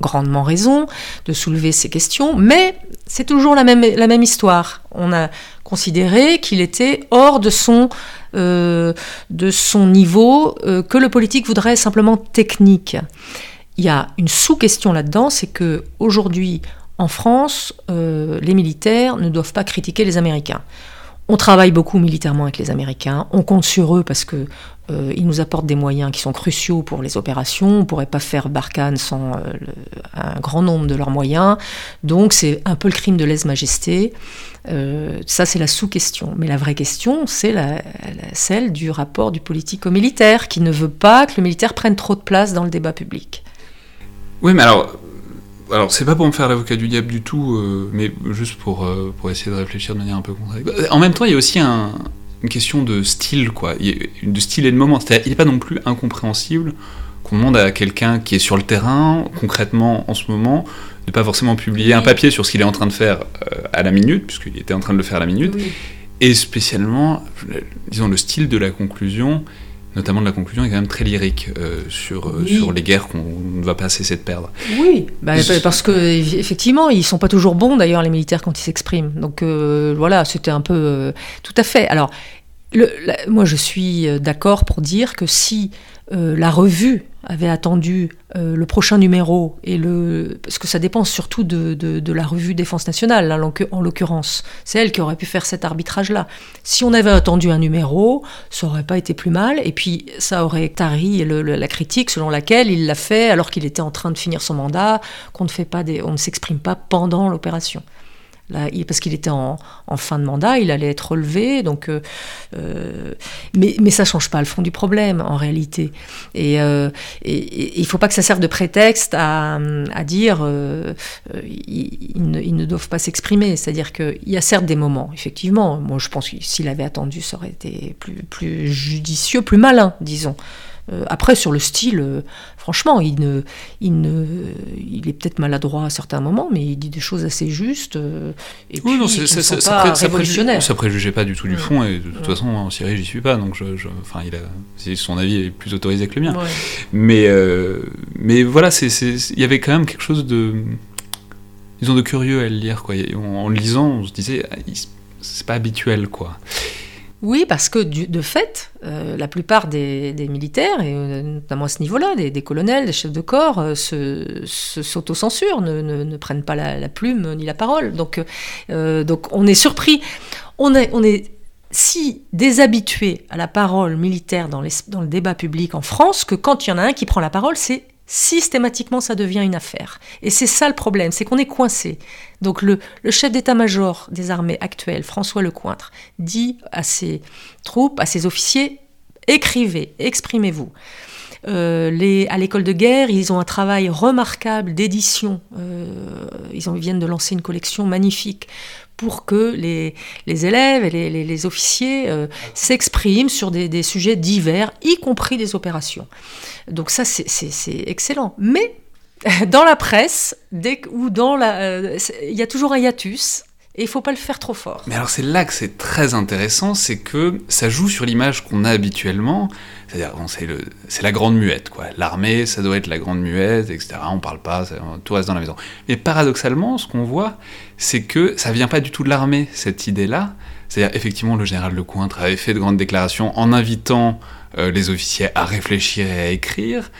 grandement raison de soulever ces questions, mais c'est toujours la même, histoire. On a considéré qu'il était hors de son, euh, de son niveau, que le politique voudrait simplement technique. Il y a une sous-question là-dedans, c'est que aujourd'hui, en France, euh, les militaires ne doivent pas critiquer les Américains. On travaille beaucoup militairement avec les Américains, on compte sur eux parce que euh, ils nous apportent des moyens qui sont cruciaux pour les opérations. On ne pourrait pas faire Barkhane sans euh, un grand nombre de leurs moyens. Donc c'est un peu le crime de lèse-majesté. Euh, ça, c'est la sous-question. Mais la vraie question, c'est celle du rapport du politico-militaire qui ne veut pas que le militaire prenne trop de place dans le débat public. Oui, mais alors, alors c'est pas pour me faire l'avocat du diable du tout, euh, mais juste pour, euh, pour essayer de réfléchir de manière un peu contradictoire. En même temps, il y a aussi un- une question de style, quoi, de style et de moment. C'est-à-dire, il n'est pas non plus incompréhensible qu'on demande à quelqu'un qui est sur le terrain, concrètement en ce moment, de pas forcément publier un papier sur ce qu'il est en train de faire euh, à la minute, puisqu'il était en train de le faire à la minute, et spécialement, le- disons, le style de la conclusion, notamment de la conclusion, est quand même très lyrique euh, sur, euh, Oui. sur les guerres qu'on ne va pas cesser de perdre. Oui, bah, parce que effectivement, ils sont pas toujours bons d'ailleurs les militaires quand ils s'expriment. Donc euh, voilà, c'était un peu euh, tout à fait. Alors, le- la- moi je suis d'accord pour dire que si euh, la revue avait attendu euh, le prochain numéro et le parce que ça dépend surtout de, de- la revue Défense nationale là, en l'occur- en l'occurrence, c'est elle qui aurait pu faire cet arbitrage là. Si on avait attendu un numéro, ça aurait pas été plus mal et puis ça aurait tari la critique selon laquelle il l'a fait alors qu'il était en train de finir son mandat, qu'on ne fait pas des, on ne s'exprime pas pendant l'opération. Parce qu'il était en, fin de mandat, il allait être relevé, donc, euh, euh, mais, ça change pas le fond du problème en réalité. Et, euh, il faut pas que ça serve de prétexte à, dire euh, ils, ne, ne doivent pas s'exprimer. C'est-à-dire qu'il y a certes des moments, effectivement. Moi, je pense que s'il avait attendu, ça aurait été plus, judicieux, plus malin, disons. Après, sur le style, franchement, il, ne, il, ne, il est peut-être maladroit à certains moments, mais il dit des choses assez justes euh, et puis Oui, non, c'est- ça, pré- ça, préjuge- ça préjugeait pas du tout du fond, et de toute Ouais. façon, en Syrie, j'y suis pas, donc je, je- enfin, il a, c'est- son avis est plus autorisé que le mien. Ouais. Mais, euh, mais voilà, il y avait quand même quelque chose de, disons, de curieux à le lire, quoi. En, en le lisant, on se disait, ah, c'est pas habituel, quoi. Oui, parce que de fait, euh, la plupart des, militaires, et euh, notamment à ce niveau-là, des, colonels, des chefs de corps, euh, se, se- s'autocensurent, ne, ne- ne prennent pas la, plume ni la parole. Donc, on est surpris. On est, on si déshabitué à la parole militaire dans, dans le débat public en France que quand il y en a un qui prend la parole, c'est systématiquement ça devient une affaire. Et c'est ça le problème, c'est qu'on est coincé. Donc le, chef d'état-major des armées actuelles, François Lecointre, dit à ses troupes, à ses officiers, écrivez, exprimez-vous. Euh, les, à l'école de guerre, ils ont un travail remarquable d'édition. Euh, ils, ils viennent de lancer une collection magnifique pour que les, les élèves et les, officiers euh, s'expriment sur des, sujets divers, y compris des opérations. Donc ça, c'est- excellent. Mais dans la presse, euh, il y a toujours un hiatus. Et il faut pas le faire trop fort. Mais alors c'est là que c'est très intéressant, c'est que ça joue sur l'image qu'on a habituellement, c'est-à-dire c'est la grande muette, quoi. L'armée, ça doit être la grande muette, etc. On parle pas, tout reste dans la maison. Mais paradoxalement, ce qu'on voit, c'est que ça vient pas du tout de l'armée, cette idée-là. C'est-à-dire, effectivement, le général Lecointre avait fait de grandes déclarations en invitant euh, les officiers à réfléchir et à écrire.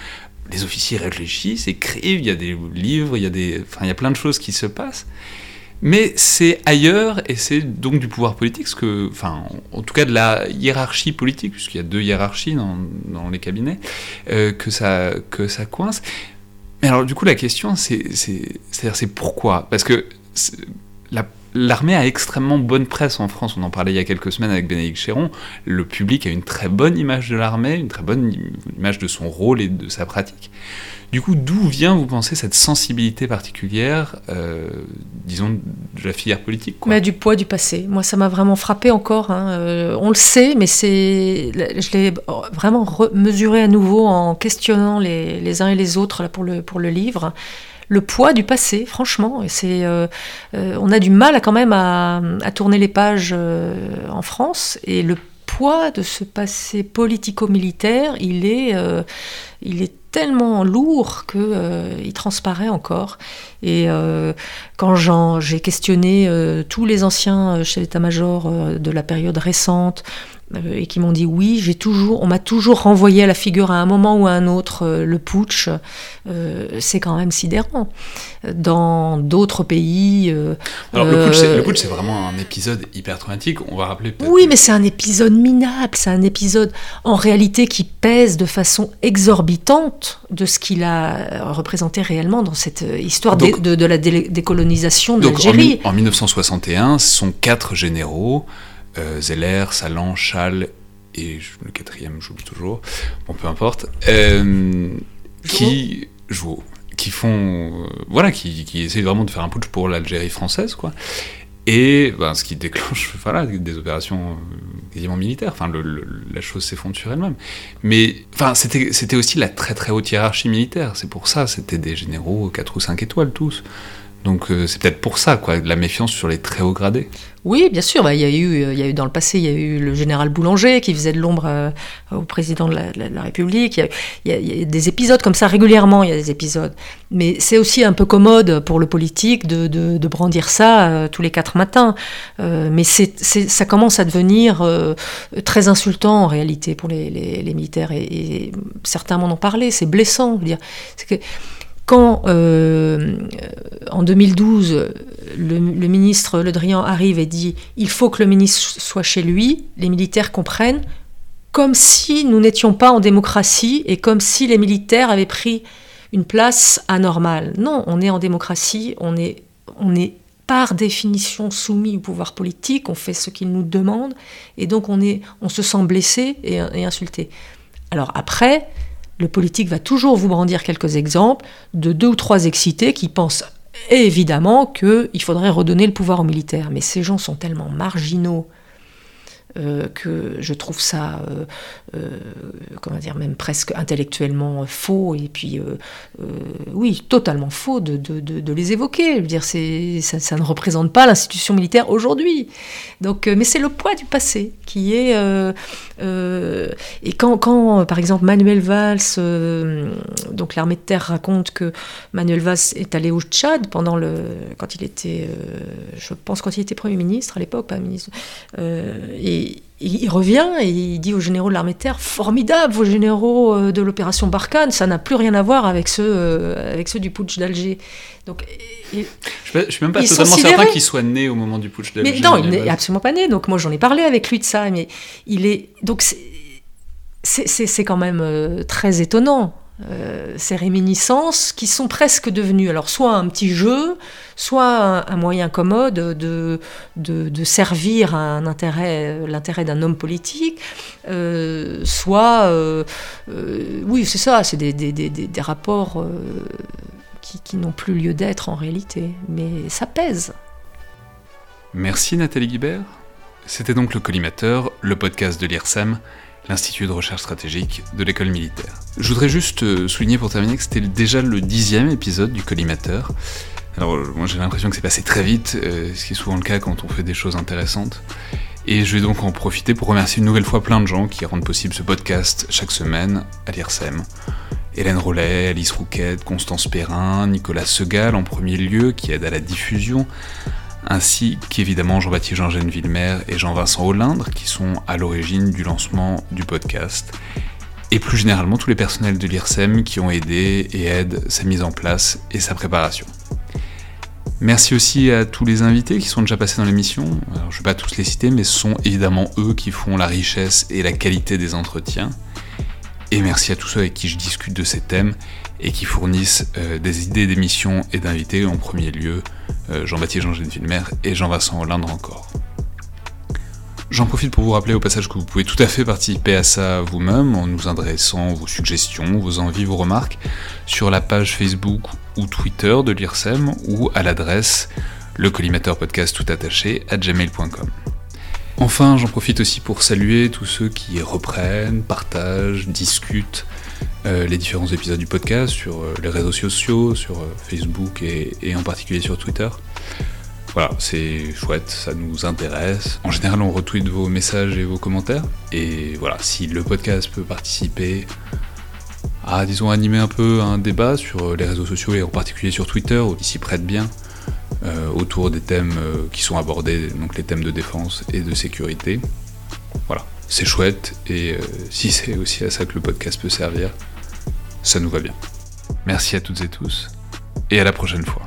Les officiers réfléchissent, écrivent, il y a des livres, il y a des, enfin, il y a plein de choses qui se passent. Mais c'est ailleurs, et c'est donc du pouvoir politique, ce que, enfin, en tout cas de la hiérarchie politique, puisqu'il y a deux hiérarchies dans, les cabinets, euh, que, ça, que ça coince. Mais alors, du coup, la question, c'est pourquoi? Parce que l'armée a extrêmement bonne presse en France. On en parlait il y a quelques semaines avec Bénédicte Chéron. Le public a une très bonne image de l'armée, une très bonne im- image de son rôle et de sa pratique. Du coup, d'où vient, vous pensez, cette sensibilité particulière, euh, disons, de la filière politique Mais du poids du passé. Moi, ça m'a vraiment frappé encore. hein. Euh, on le sait, mais c'est, je l'ai vraiment re- mesuré à nouveau en questionnant les, uns et les autres là, pour, le, pour le livre. Le poids du passé, franchement, c'est, euh, on a du mal quand même à, tourner les pages en France, et le poids de ce passé politico-militaire, il est, il est tellement lourd que euh, il transparaît encore. Et euh, quand j'ai questionné euh, tous les anciens chefs d'état-major de la période récente, et qui m'ont dit oui, j'ai toujours, on m'a toujours renvoyé à la figure à un moment ou à un autre euh, le putsch. Euh, c'est quand même sidérant. Dans d'autres pays. euh, Alors, le euh, putsch, c'est- le putsch, c'est vraiment un épisode hyper traumatique. On va rappeler peut-être. Oui, mais c'est un épisode minable, c'est un épisode en réalité qui pèse de façon exorbitante de ce qu'il a représenté réellement dans cette euh, histoire Donc- de, de la dé- décolonisation de en, l'Algérie. mi- en 1961, ce sont quatre généraux euh, Zeller, Salan, Chal et le quatrième, j'oublie toujours. Bon, peu importe. euh, qui jouent, qui font, euh, voilà, qui, qui essayent vraiment de faire un putsch pour l'Algérie française, quoi. Et ben, ce qui déclenche, voilà, des opérations euh, quasiment militaires. Enfin, le- le- la chose s'effondre sur elle-même. Mais, enfin, c'était, c'était aussi la très très haute hiérarchie militaire. C'est pour ça, c'était des généraux 4 ou 5 étoiles tous. Donc euh, c'est peut-être pour ça, quoi, de la méfiance sur les très hauts gradés. Oui, bien sûr. bah, Il y, a eu, euh, il y a eu dans le passé, il y a eu le général Boulanger qui faisait de l'ombre euh, au président de la, République. Il y, a, il des épisodes comme ça régulièrement. Il y a des épisodes. Mais c'est aussi un peu commode pour le politique de, brandir ça tous les quatre matins. Mais ça commence à devenir très insultant en réalité pour les, militaires. Et, certains m'en ont parlé. C'est blessant. Je veux dire, quand euh, en 2012, le, ministre Le Drian arrive et dit il faut que le ministre soit chez lui, les militaires comprennent comme si nous n'étions pas en démocratie et comme si les militaires avaient pris une place anormale. Non, on est en démocratie, on est, on est par définition soumis au pouvoir politique, on fait ce qu'il nous demande, et donc on, est, on se sent blessé et insulté. Alors après, le politique va toujours vous brandir quelques exemples de deux ou trois excités qui pensent évidemment qu'il faudrait redonner le pouvoir aux militaires. Mais ces gens sont tellement marginaux euh, que je trouve ça, euh, euh, comment dire, même presque intellectuellement faux, et puis, oui, totalement faux de, de- de- les évoquer. Je veux dire, ça, ça ne représente pas l'institution militaire aujourd'hui. Donc, mais c'est le poids du passé qui est... et quand, quand, par exemple, Manuel Valls, donc l'armée de terre raconte que Manuel Valls est allé au Tchad pendant le, quand il était, je pense, quand il était Premier ministre à l'époque, pas ministre, euh, et il revient et il dit aux généraux de l'armée de terre Formidable, vos généraux euh, de l'opération Barkhane, ça n'a plus rien à voir avec ceux, euh, avec ceux du putsch d'Alger. Donc, et- Je je suis même pas totalement certain qu'il soit né au moment du putsch d'Alger. mais non, il n'est absolument pas né. Donc moi, j'en ai parlé avec lui de ça. Mais il est donc c'est quand même euh, très étonnant. Euh, ces réminiscences qui sont presque devenues alors soit un petit jeu, soit un, moyen commode de, servir l'intérêt d'un homme politique, euh, soit euh, oui c'est ça, c'est des, rapports qui, qui n'ont plus lieu d'être en réalité, mais ça pèse. Merci Nathalie Guibert. C'était donc le Collimateur, le podcast de l'IRSEM, l'Institut de recherche stratégique de l'école militaire. Je voudrais juste euh, souligner pour terminer que c'était déjà le dixième épisode du Collimateur. Alors euh, moi j'ai l'impression que c'est passé très vite, euh, ce qui est souvent le cas quand on fait des choses intéressantes. Et je vais donc en profiter pour remercier une nouvelle fois plein de gens qui rendent possible ce podcast chaque semaine à l'IRSEM. Hélène Rollet, Alice Rouquette, Constance Perrin, Nicolas Segal en premier lieu qui aide à la diffusion, ainsi qu'évidemment Jean-Baptiste Jean-Gène Villemer et Jean-Vincent Hollindre qui sont à l'origine du lancement du podcast, et plus généralement tous les personnels de l'IRSEM qui ont aidé et aident sa mise en place et sa préparation. Merci aussi à tous les invités qui sont déjà passés dans l'émission. Je ne vais pas tous les citer, mais ce sont évidemment eux qui font la richesse et la qualité des entretiens. Et merci à tous ceux avec qui je discute de ces thèmes et qui fournissent euh, des idées d'émissions et d'invités, en premier lieu euh, Jean-Baptiste Jean-Gène Villemer et Jean-Vincent Hollindre encore. J'en profite pour vous rappeler au passage que vous pouvez tout à fait participer à ça vous-même en nous adressant vos suggestions, vos envies, vos remarques sur la page Facebook ou Twitter de l'IRSEM ou à l'adresse le collimateur podcast tout à gmail.com. Enfin, j'en profite aussi pour saluer tous ceux qui reprennent, partagent, discutent euh, les différents épisodes du podcast sur euh, les réseaux sociaux, sur euh, Facebook et, en particulier sur Twitter. Voilà, c'est chouette, ça nous intéresse. En général, on retweet vos messages et vos commentaires. Et voilà, si le podcast peut participer à, disons, animer un peu un débat sur les réseaux sociaux et en particulier sur Twitter, où il s'y prête bien, autour des thèmes euh, qui sont abordés, donc les thèmes de défense et de sécurité. Voilà, c'est chouette, et euh, si c'est aussi à ça que le podcast peut servir, ça nous va bien. Merci à toutes et tous, et à la prochaine fois.